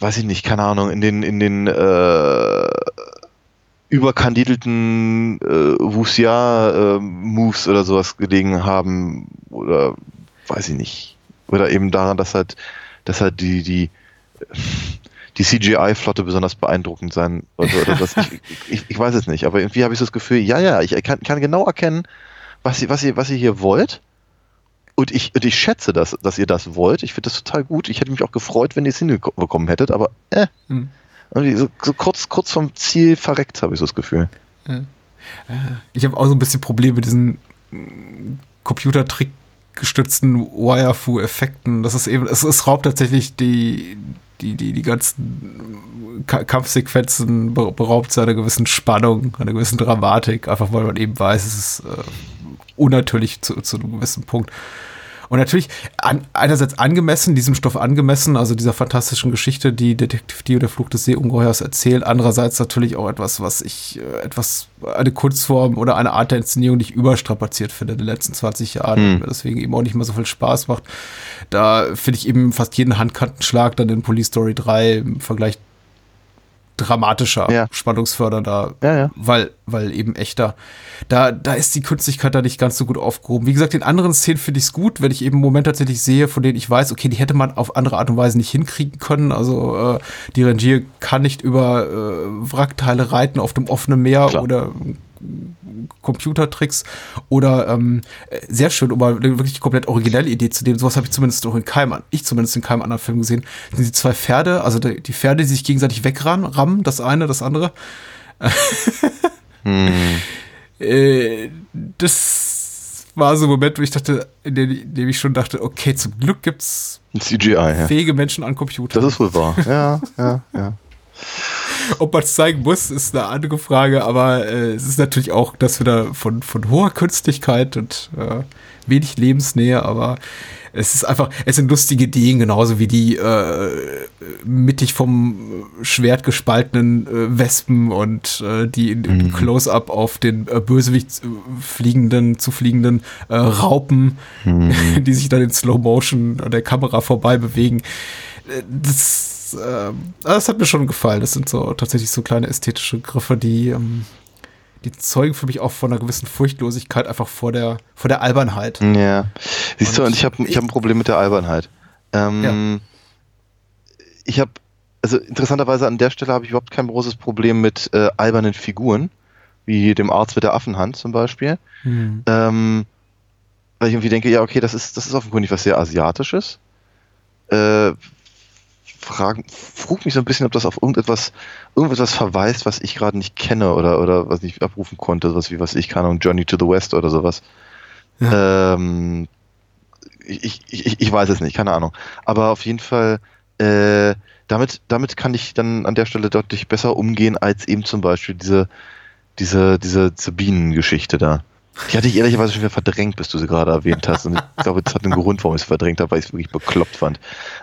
weiß ich nicht, keine Ahnung, in den, in den äh, überkandidelten äh, Wuxia-Moves äh, oder sowas gelegen haben oder weiß ich nicht oder eben daran, dass halt, dass halt die, die, die CGI-Flotte besonders beeindruckend sein oder, oder das, ich, ich, ich, weiß es nicht, aber irgendwie habe ich so das Gefühl, ja, ja, ich kann, kann genau erkennen, was ihr, was ihr, was ihr hier wollt. Und ich, und ich schätze, dass, dass ihr das wollt. Ich finde das total gut. Ich hätte mich auch gefreut, wenn ihr es hinbekommen hättet, aber äh, hm. so, so, kurz, kurz vom Ziel verreckt, habe ich so das Gefühl. Ich habe auch so ein bisschen Probleme mit diesen Computertrick gestützten Wirefu-Effekten. Das ist eben, es, es raubt tatsächlich die, die, die, die ganzen Kampfsequenzen beraubt zu einer gewissen Spannung, einer gewissen Dramatik, einfach weil man eben weiß, es ist äh, unnatürlich zu, zu einem gewissen Punkt. Und natürlich an, einerseits angemessen, diesem Stoff angemessen, also dieser fantastischen Geschichte, die Detektiv Dio, der Fluch des Seeungeheuers erzählt. Andererseits natürlich auch etwas, was ich, äh, etwas, eine Kunstform oder eine Art der Inszenierung, die ich überstrapaziert finde in den letzten 20 Jahren. Mhm. Deswegen eben auch nicht mehr so viel Spaß macht. Da finde ich eben fast jeden Handkantenschlag dann in Police Story 3 im Vergleich dramatischer, ja. spannungsfördernder, ja, ja. weil, weil eben echter. Da, da ist die Künstlichkeit da nicht ganz so gut aufgehoben. Wie gesagt, in anderen Szenen finde ich es gut, wenn ich eben einen Moment tatsächlich sehe, von denen ich weiß, okay, die hätte man auf andere Art und Weise nicht hinkriegen können. Also äh, die Rangier kann nicht über äh, Wrackteile reiten auf dem offenen Meer Klar. oder Computertricks oder ähm, sehr schön, um mal eine wirklich komplett originelle Idee zu nehmen. Sowas habe ich zumindest auch in keinem, ich zumindest in keinem anderen Film gesehen. Sind die zwei Pferde, also die, die Pferde, die sich gegenseitig wegrammen, das eine, das andere. hm. äh, das war so ein Moment, wo ich dachte, in dem, in dem ich schon dachte, okay, zum Glück gibt's CGI, ja. fähige Menschen an Computern. Das ist wohl wahr. Ja, ja, ja. Ob man es zeigen muss, ist eine andere Frage, aber äh, es ist natürlich auch das wieder von, von hoher Künstlichkeit und äh, wenig Lebensnähe, aber es ist einfach, es sind lustige Ideen, genauso wie die äh, mittig vom Schwert gespaltenen äh, Wespen und äh, die in, in mhm. Close-up auf den äh, Bösewicht äh, fliegenden, zu fliegenden äh, Raupen, mhm. die sich dann in Slow Motion an der Kamera vorbei bewegen. Äh, das äh, das hat mir schon gefallen. Das sind so tatsächlich so kleine ästhetische Griffe, die, ähm, die zeugen für mich auch von einer gewissen Furchtlosigkeit einfach vor der, vor der Albernheit. Ja. Siehst du, Und und ich habe ich hab ein Problem mit der Albernheit. Ähm, Ich habe, also interessanterweise an der Stelle habe ich überhaupt kein großes Problem mit äh, albernen Figuren, wie dem Arzt mit der Affenhand zum Beispiel. Hm. Ähm, weil ich irgendwie denke, ja, okay, das ist, das ist offenkundig was sehr Asiatisches. Äh, frag, frug mich so ein bisschen, ob das auf irgendetwas, irgendetwas verweist, was ich gerade nicht kenne oder, oder was ich abrufen konnte, sowas wie was ich kann, und Journey to the West oder sowas. Ähm, ich, ich, ich weiß es nicht, keine Ahnung. Aber auf jeden Fall, äh, damit, damit kann ich dann an der Stelle deutlich besser umgehen, als eben zum Beispiel diese, diese, diese, diese Bienengeschichte da. Die hatte ich ehrlicherweise schon wieder verdrängt, bis du sie gerade erwähnt hast. Und ich glaube, das hat einen Grund, warum ich es verdrängt habe, weil ich es wirklich bekloppt fand.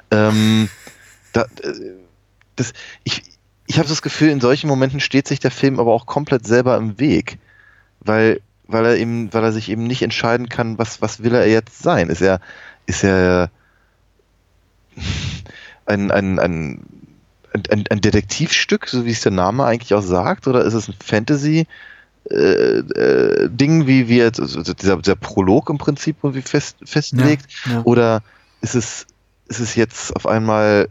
Ähm, da, äh, das, ich ich habe das Gefühl, in solchen Momenten steht sich der Film aber auch komplett selber im Weg. Weil, weil er eben, weil er sich eben nicht entscheiden kann, was, was will er jetzt sein? Ist er, ist er ein, ein, ein, ein, ein Detektivstück, so wie es der Name eigentlich auch sagt, oder ist es ein Fantasy? Äh, äh, Ding, wie, wie jetzt, also dieser, dieser Prolog im Prinzip irgendwie fest, festlegt, Ja, ja. oder ist es, ist es jetzt auf einmal,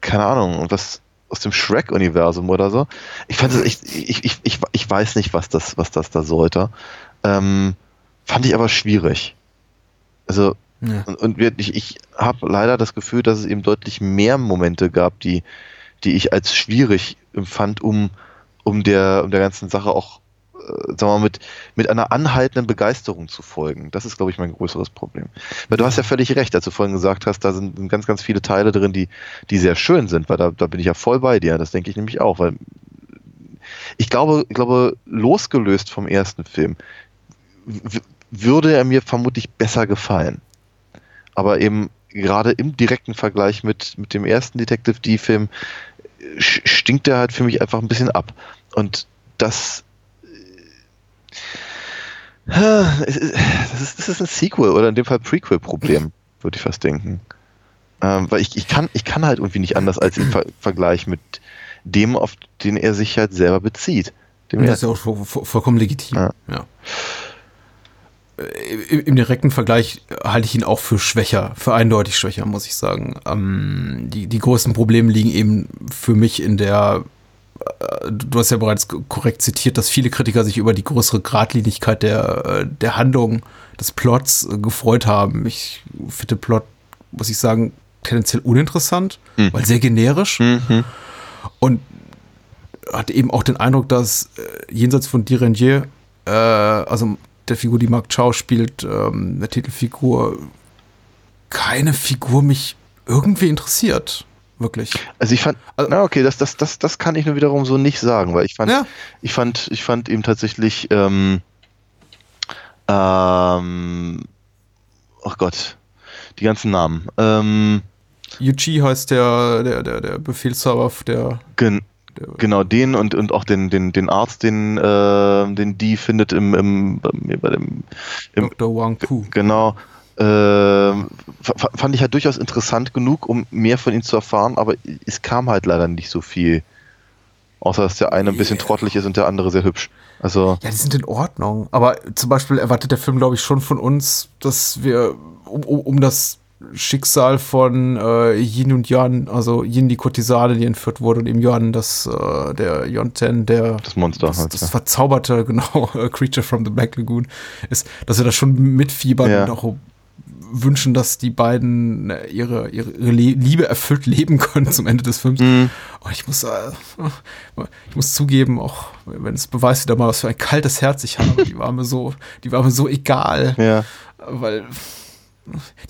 keine Ahnung, was aus dem Shrek-Universum oder so? Ich fand es, ich, ich, ich, ich, ich weiß nicht, was das, was das da sollte. Ähm, fand ich aber schwierig. Also, Ja. und, und wirklich, ich habe leider das Gefühl, dass es eben deutlich mehr Momente gab, die, die ich als schwierig empfand, um, um, der, um der ganzen Sache auch, sagen wir mal, mit, mit einer anhaltenden Begeisterung zu folgen. Das ist, glaube ich, mein größeres Problem. Weil du hast ja völlig recht, als du vorhin gesagt hast, da sind ganz, ganz viele Teile drin, die, die sehr schön sind, weil da, da bin ich ja voll bei dir. Das denke ich nämlich auch, weil ich glaube, ich glaube, losgelöst vom ersten Film würde er mir vermutlich besser gefallen. Aber eben gerade im direkten Vergleich mit, mit dem ersten Detective D-Film äh, stinkt er halt für mich einfach ein bisschen ab. Und das. Das ist, das ist ein Sequel oder in dem Fall Prequel-Problem, würde ich fast denken. Ähm, weil ich, ich, kann, ich kann halt irgendwie nicht anders als im Ver Vergleich mit dem, auf den er sich halt selber bezieht. Dem Das ist ja auch vo- vo- vollkommen legitim. Ja. Ja. Äh, Im, Im direkten Vergleich halte ich ihn auch für schwächer, für eindeutig schwächer, muss ich sagen. Ähm, die, die größten Probleme liegen eben für mich in der, du hast ja bereits korrekt zitiert, dass viele Kritiker sich über die größere Gradlinigkeit der, äh, der Handlung, des Plots äh, gefreut haben. Ich finde Plot, muss ich sagen, tendenziell uninteressant, Mhm. weil sehr generisch. Mhm. Und hatte eben auch den Eindruck, dass äh, jenseits von Direnier, äh, also der Figur, die Mark Chow spielt, ähm, der Titelfigur, keine Figur mich irgendwie interessiert. Wirklich. Also ich fand, Also- na okay, das, das, das, das kann ich nur wiederum so nicht sagen, weil ich fand, Ja. ich fand, ich fand eben tatsächlich, ähm, ähm, oh Gott, die ganzen Namen. Ähm, Yuji heißt der, der, der, der Befehlshaber der, gen, der genau den und, und auch den, den, den Arzt, den, äh, den die findet im, im, bei- dem, im, Dr. Wang Pu. Genau. Ähm, fand ich halt durchaus interessant genug, um mehr von ihm zu erfahren, aber es kam halt leider nicht so viel. Außer, dass der eine ein bisschen Yeah. trottelig ist und der andere sehr hübsch. Also, Ja, die sind in Ordnung. Aber zum Beispiel erwartet der Film, glaube ich, schon von uns, dass wir um, um, um das Schicksal von äh, Yin und Yan, also Yin die Kurtisane, die entführt wurde, und eben Yan, das, äh, der Yonten, der das Monster das, halt. das ja. verzauberte, genau, äh, Creature from the Black Lagoon ist, dass wir da schon mitfiebern Ja. und auch wünschen, dass die beiden äh, ihre, ihre, ihre Liebe erfüllt leben können zum Ende des Films. Mhm. Und ich muss, äh, ich muss zugeben, auch wenn es beweist wieder mal, was für ein kaltes Herz ich habe, die war mir so, die war mir so egal, Ja. weil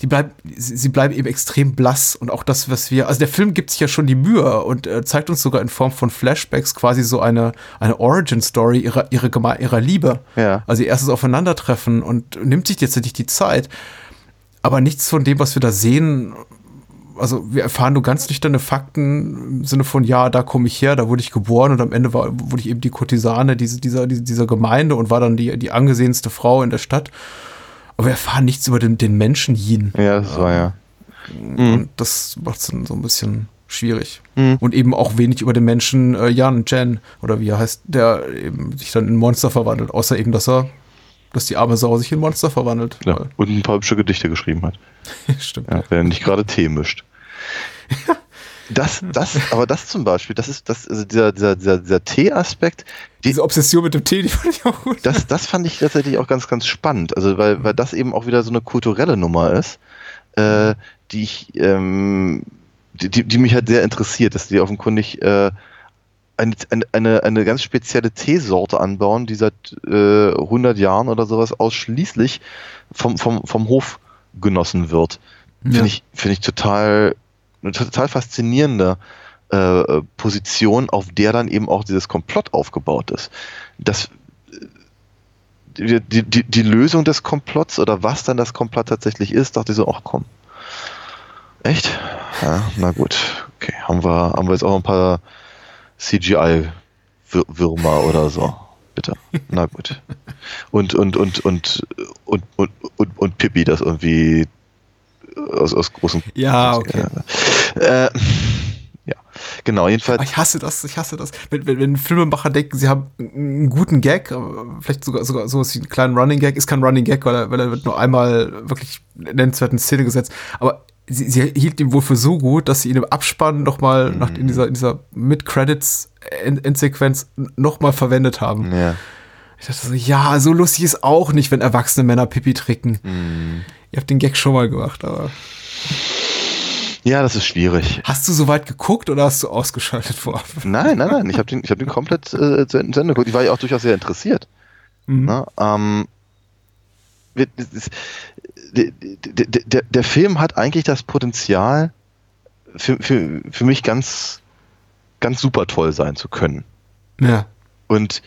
die bleibt, sie, bleiben eben extrem blass und auch das, was wir, also der Film gibt sich ja schon die Mühe und äh, zeigt uns sogar in Form von Flashbacks quasi so eine, eine Origin-Story ihrer, ihrer, ihrer Liebe. Ja. Also ihr erstes Aufeinandertreffen und nimmt sich jetzt nicht die Zeit. Aber nichts von dem, was wir da sehen, also wir erfahren nur ganz nüchterne Fakten im Sinne von, ja, da komme ich her, da wurde ich geboren und am Ende war, wurde ich eben die Kurtisane diese, dieser, dieser, Gemeinde und war dann die, die angesehenste Frau in der Stadt. Aber wir erfahren nichts über den, den Menschen Yin. Ja, das war ja. Mhm. Und das macht es dann so ein bisschen schwierig. Und eben auch wenig über den Menschen äh, Jan Jen oder wie er heißt, der eben sich dann in Monster verwandelt, außer eben, dass er, dass die arme Sau sich in Monster verwandelt. Ja. Und ein paar hübsche Gedichte geschrieben hat. Stimmt. Ja, wenn er nicht gerade Tee mischt. Das, das, aber das zum Beispiel, das ist, das, also dieser, dieser, dieser, dieser Tee-Aspekt, die, Diese Obsession mit dem Tee, die fand ich auch gut. das, das fand ich tatsächlich auch ganz, ganz spannend. Also, weil, weil das eben auch wieder so eine kulturelle Nummer ist, äh, die ich, ähm, die, die, die mich halt sehr interessiert, dass die offenkundig äh, eine, eine- eine, ganz spezielle Teesorte anbauen, die seit äh, 100 Jahren oder sowas ausschließlich vom, vom, vom Hof genossen wird. Ja. Finde ich, finde ich total, eine total faszinierende äh, Position, auf der dann eben auch dieses Komplott aufgebaut ist. Das, die, die, die, die Lösung des Komplotts oder was dann das Komplott tatsächlich ist, dachte ich so, ach komm. Echt? Ja, na gut. Okay, haben wir, haben wir jetzt auch ein paar CGI-Würmer oder so. Bitte. Na gut. Und, und, und, und, und, und, und, und Pippi, das irgendwie aus, aus großen. Ja, okay. Äh, ja, genau, jedenfalls. ich hasse das, ich hasse das. Wenn, wenn, wenn Filmemacher denken, sie haben einen guten Gag, äh, vielleicht sogar, sogar sowas wie einen kleinen Running Gag, ist kein Running Gag, weil er, weil er wird nur einmal wirklich nennenswert in Szene gesetzt. Aber sie, sie hielt ihn wohl für so gut, dass sie ihn im Abspann nochmal nach in dieser, in dieser Mid-Credits-Endsequenz nochmal verwendet haben. Ja. Ich dachte so, ja, so lustig ist auch nicht, wenn erwachsene Männer Pipi tricken. Ihr habt den Gag schon mal gemacht, aber. ja, das ist schwierig. Hast du soweit geguckt oder hast du ausgeschaltet vorab? Nein, nein, nein. Ich habe den, ich hab den komplett äh, zu Ende geguckt. Ich war ja auch durchaus sehr interessiert. Mhm. Ne? Ähm, der, der, Film hat eigentlich das Potenzial, für, für, für mich ganz, ganz super toll sein zu können. Ja. Und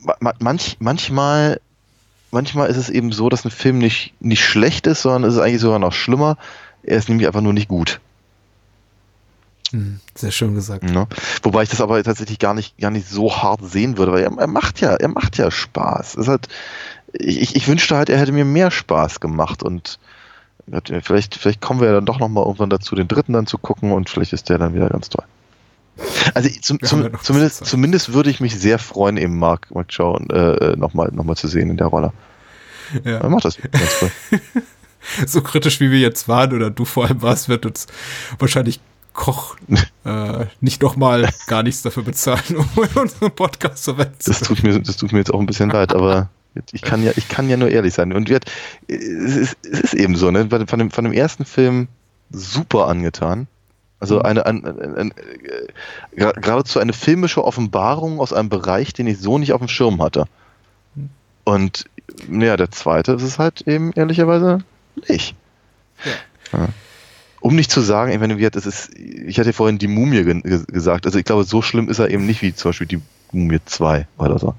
ma- ma- manch, manchmal, manchmal ist es eben so, dass ein Film nicht, nicht schlecht ist, sondern es ist eigentlich sogar noch schlimmer. Er ist nämlich einfach nur nicht gut. Hm, Sehr schön gesagt. Ne? Wobei ich das aber tatsächlich gar nicht, gar nicht so hart sehen würde, weil er, er macht ja, er macht ja Spaß. Es hat, ich, ich- wünschte halt, er hätte mir mehr Spaß gemacht und vielleicht, vielleicht kommen wir ja dann doch nochmal irgendwann dazu, den dritten dann zu gucken und vielleicht ist der dann wieder ganz toll. Also zum, zum, ja zumindest, zumindest würde ich mich sehr freuen, eben Mark, Mark Chow äh, nochmal noch mal zu sehen in der Rolle. Ja. Er macht das ganz cool. So kritisch wie wir jetzt waren oder du vor allem warst, wird uns wahrscheinlich Koch äh, nicht nochmal gar nichts dafür bezahlen, um in unserem Podcast zu verwenden. Das tut mir, das tut mir jetzt auch ein bisschen leid, aber ich kann ja, ich kann ja nur ehrlich sein. Und wird, es, ist, es ist eben so, ne? Von dem, von dem ersten Film super angetan. Also eine, ein, ein, ein, äh, geradezu eine filmische Offenbarung aus einem Bereich, den ich so nicht auf dem Schirm hatte. Und ja, der zweite ist es halt eben ehrlicherweise nicht. Ja. Um nicht zu sagen, ich meine, wie hat- das ist, ich hatte vorhin die Mumie ge gesagt, also ich glaube, so schlimm ist er eben nicht wie zum Beispiel die Mumie 2 oder so.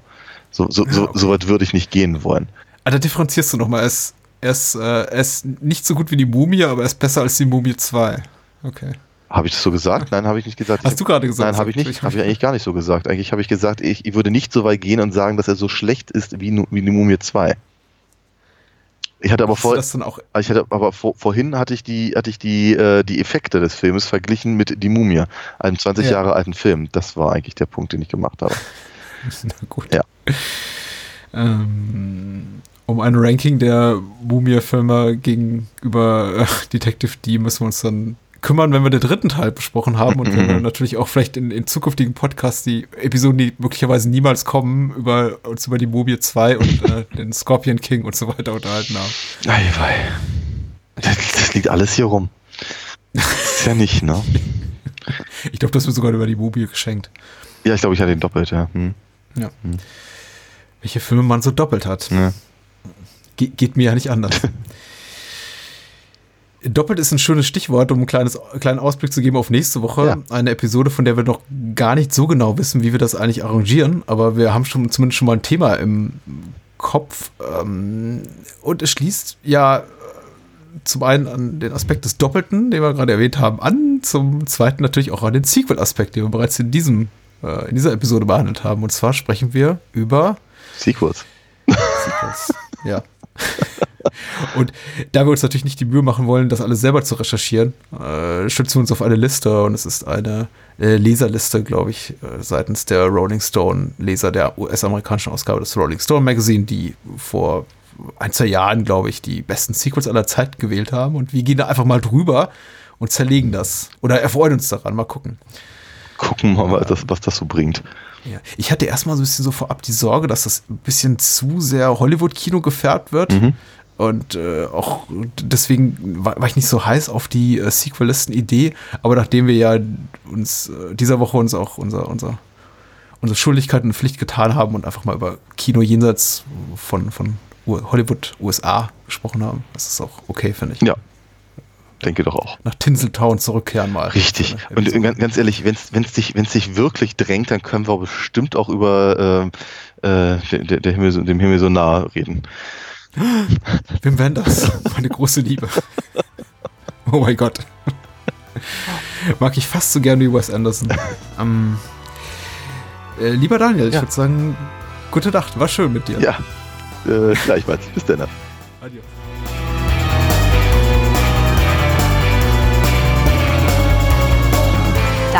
So, so, so, okay. so weit würde ich nicht gehen wollen. Da differenzierst du nochmal. Er ist, er, ist, äh, er ist nicht so gut wie die Mumie, aber er ist besser als die Mumie 2. Okay. Habe ich das so gesagt? Nein, habe ich nicht gesagt. Hast du gerade gesagt? Nein, habe ich nicht. Habe ich eigentlich gar nicht so gesagt. Eigentlich habe ich gesagt, ich, ich würde nicht so weit gehen und sagen, dass er so schlecht ist wie, wie die Mumie 2. Ich hatte aber vor, ich hatte aber vor, vorhin hatte ich die, hatte ich die, äh, die Effekte des Filmes verglichen mit Die Mumie, einem 20 Ja. Jahre alten Film. Das war eigentlich der Punkt, den ich gemacht habe. Na gut. Ja. Ähm, um ein Ranking der Mumie-Filme gegenüber äh, Detective D müssen wir uns dann kümmern, wenn wir den dritten Teil besprochen haben und wenn wir natürlich auch vielleicht in, in zukünftigen Podcasts die Episoden, die möglicherweise niemals kommen, über uns über die Mumie 2 und äh, den Scorpion King und so weiter unterhalten haben. Ei. Das, das liegt alles hier rum. Das ist ja nicht, ne? Ich glaube, das wird sogar über die Mumie geschenkt. Ja, ich glaube, ich hatte den doppelt, ja. Hm. Ja. Welche Filme man so doppelt hat. Ja. Ge geht mir ja nicht anders. Doppelt ist ein schönes Stichwort, um einen kleines, kleinen Ausblick zu geben auf nächste Woche. Ja. Eine Episode, von der wir noch gar nicht so genau wissen, wie wir das eigentlich arrangieren, aber wir haben schon zumindest schon mal ein Thema im Kopf. Ähm, und es schließt ja äh, zum einen an den Aspekt des Doppelten, den wir gerade erwähnt haben, an, zum zweiten natürlich auch an den Sequel-Aspekt, den wir bereits in diesem, äh, in dieser Episode behandelt haben. Und zwar sprechen wir über Sequels. Sequels. ja. und da wir uns natürlich nicht die Mühe machen wollen, das alles selber zu recherchieren, äh, stützen wir uns auf eine Liste und es ist eine äh, Leserliste, glaube ich, äh, seitens der Rolling Stone Leser der US-amerikanischen Ausgabe des Rolling Stone Magazine, die vor ein, zwei Jahren, glaube ich, die besten Sequels aller Zeiten gewählt haben. Und wir gehen da einfach mal drüber und zerlegen das. Oder erfreuen uns daran. Mal gucken. Gucken wir mal, was das so bringt. Ja. Ich hatte erstmal so ein bisschen so vorab die Sorge, dass das ein bisschen zu sehr Hollywood-Kino gefärbt wird. Mhm. Und äh, auch deswegen war, war, ich nicht so heiß auf die äh, Sequelisten-Idee. Aber nachdem wir ja uns äh, dieser Woche uns auch unser, unser, unsere Schuldigkeit und Pflicht getan haben und einfach mal über Kino jenseits von, von Hollywood, USA gesprochen haben, das ist auch okay, finde ich. Ja, denke doch auch. Nach Tinseltown zurückkehren mal. Richtig. Und ganz, ehrlich, wenn es dich, dich wirklich drängt, dann können wir bestimmt auch über äh, äh, der, der Himmel, dem Himmel so nah reden. Wim Wenders, meine große Liebe. Oh mein Gott. Mag ich fast so gerne wie Wes Anderson. Um, äh, lieber Daniel, ich ja. würde sagen, gute Nacht, war schön mit dir. Ja, äh, gleichfalls. Bis dann. Adios.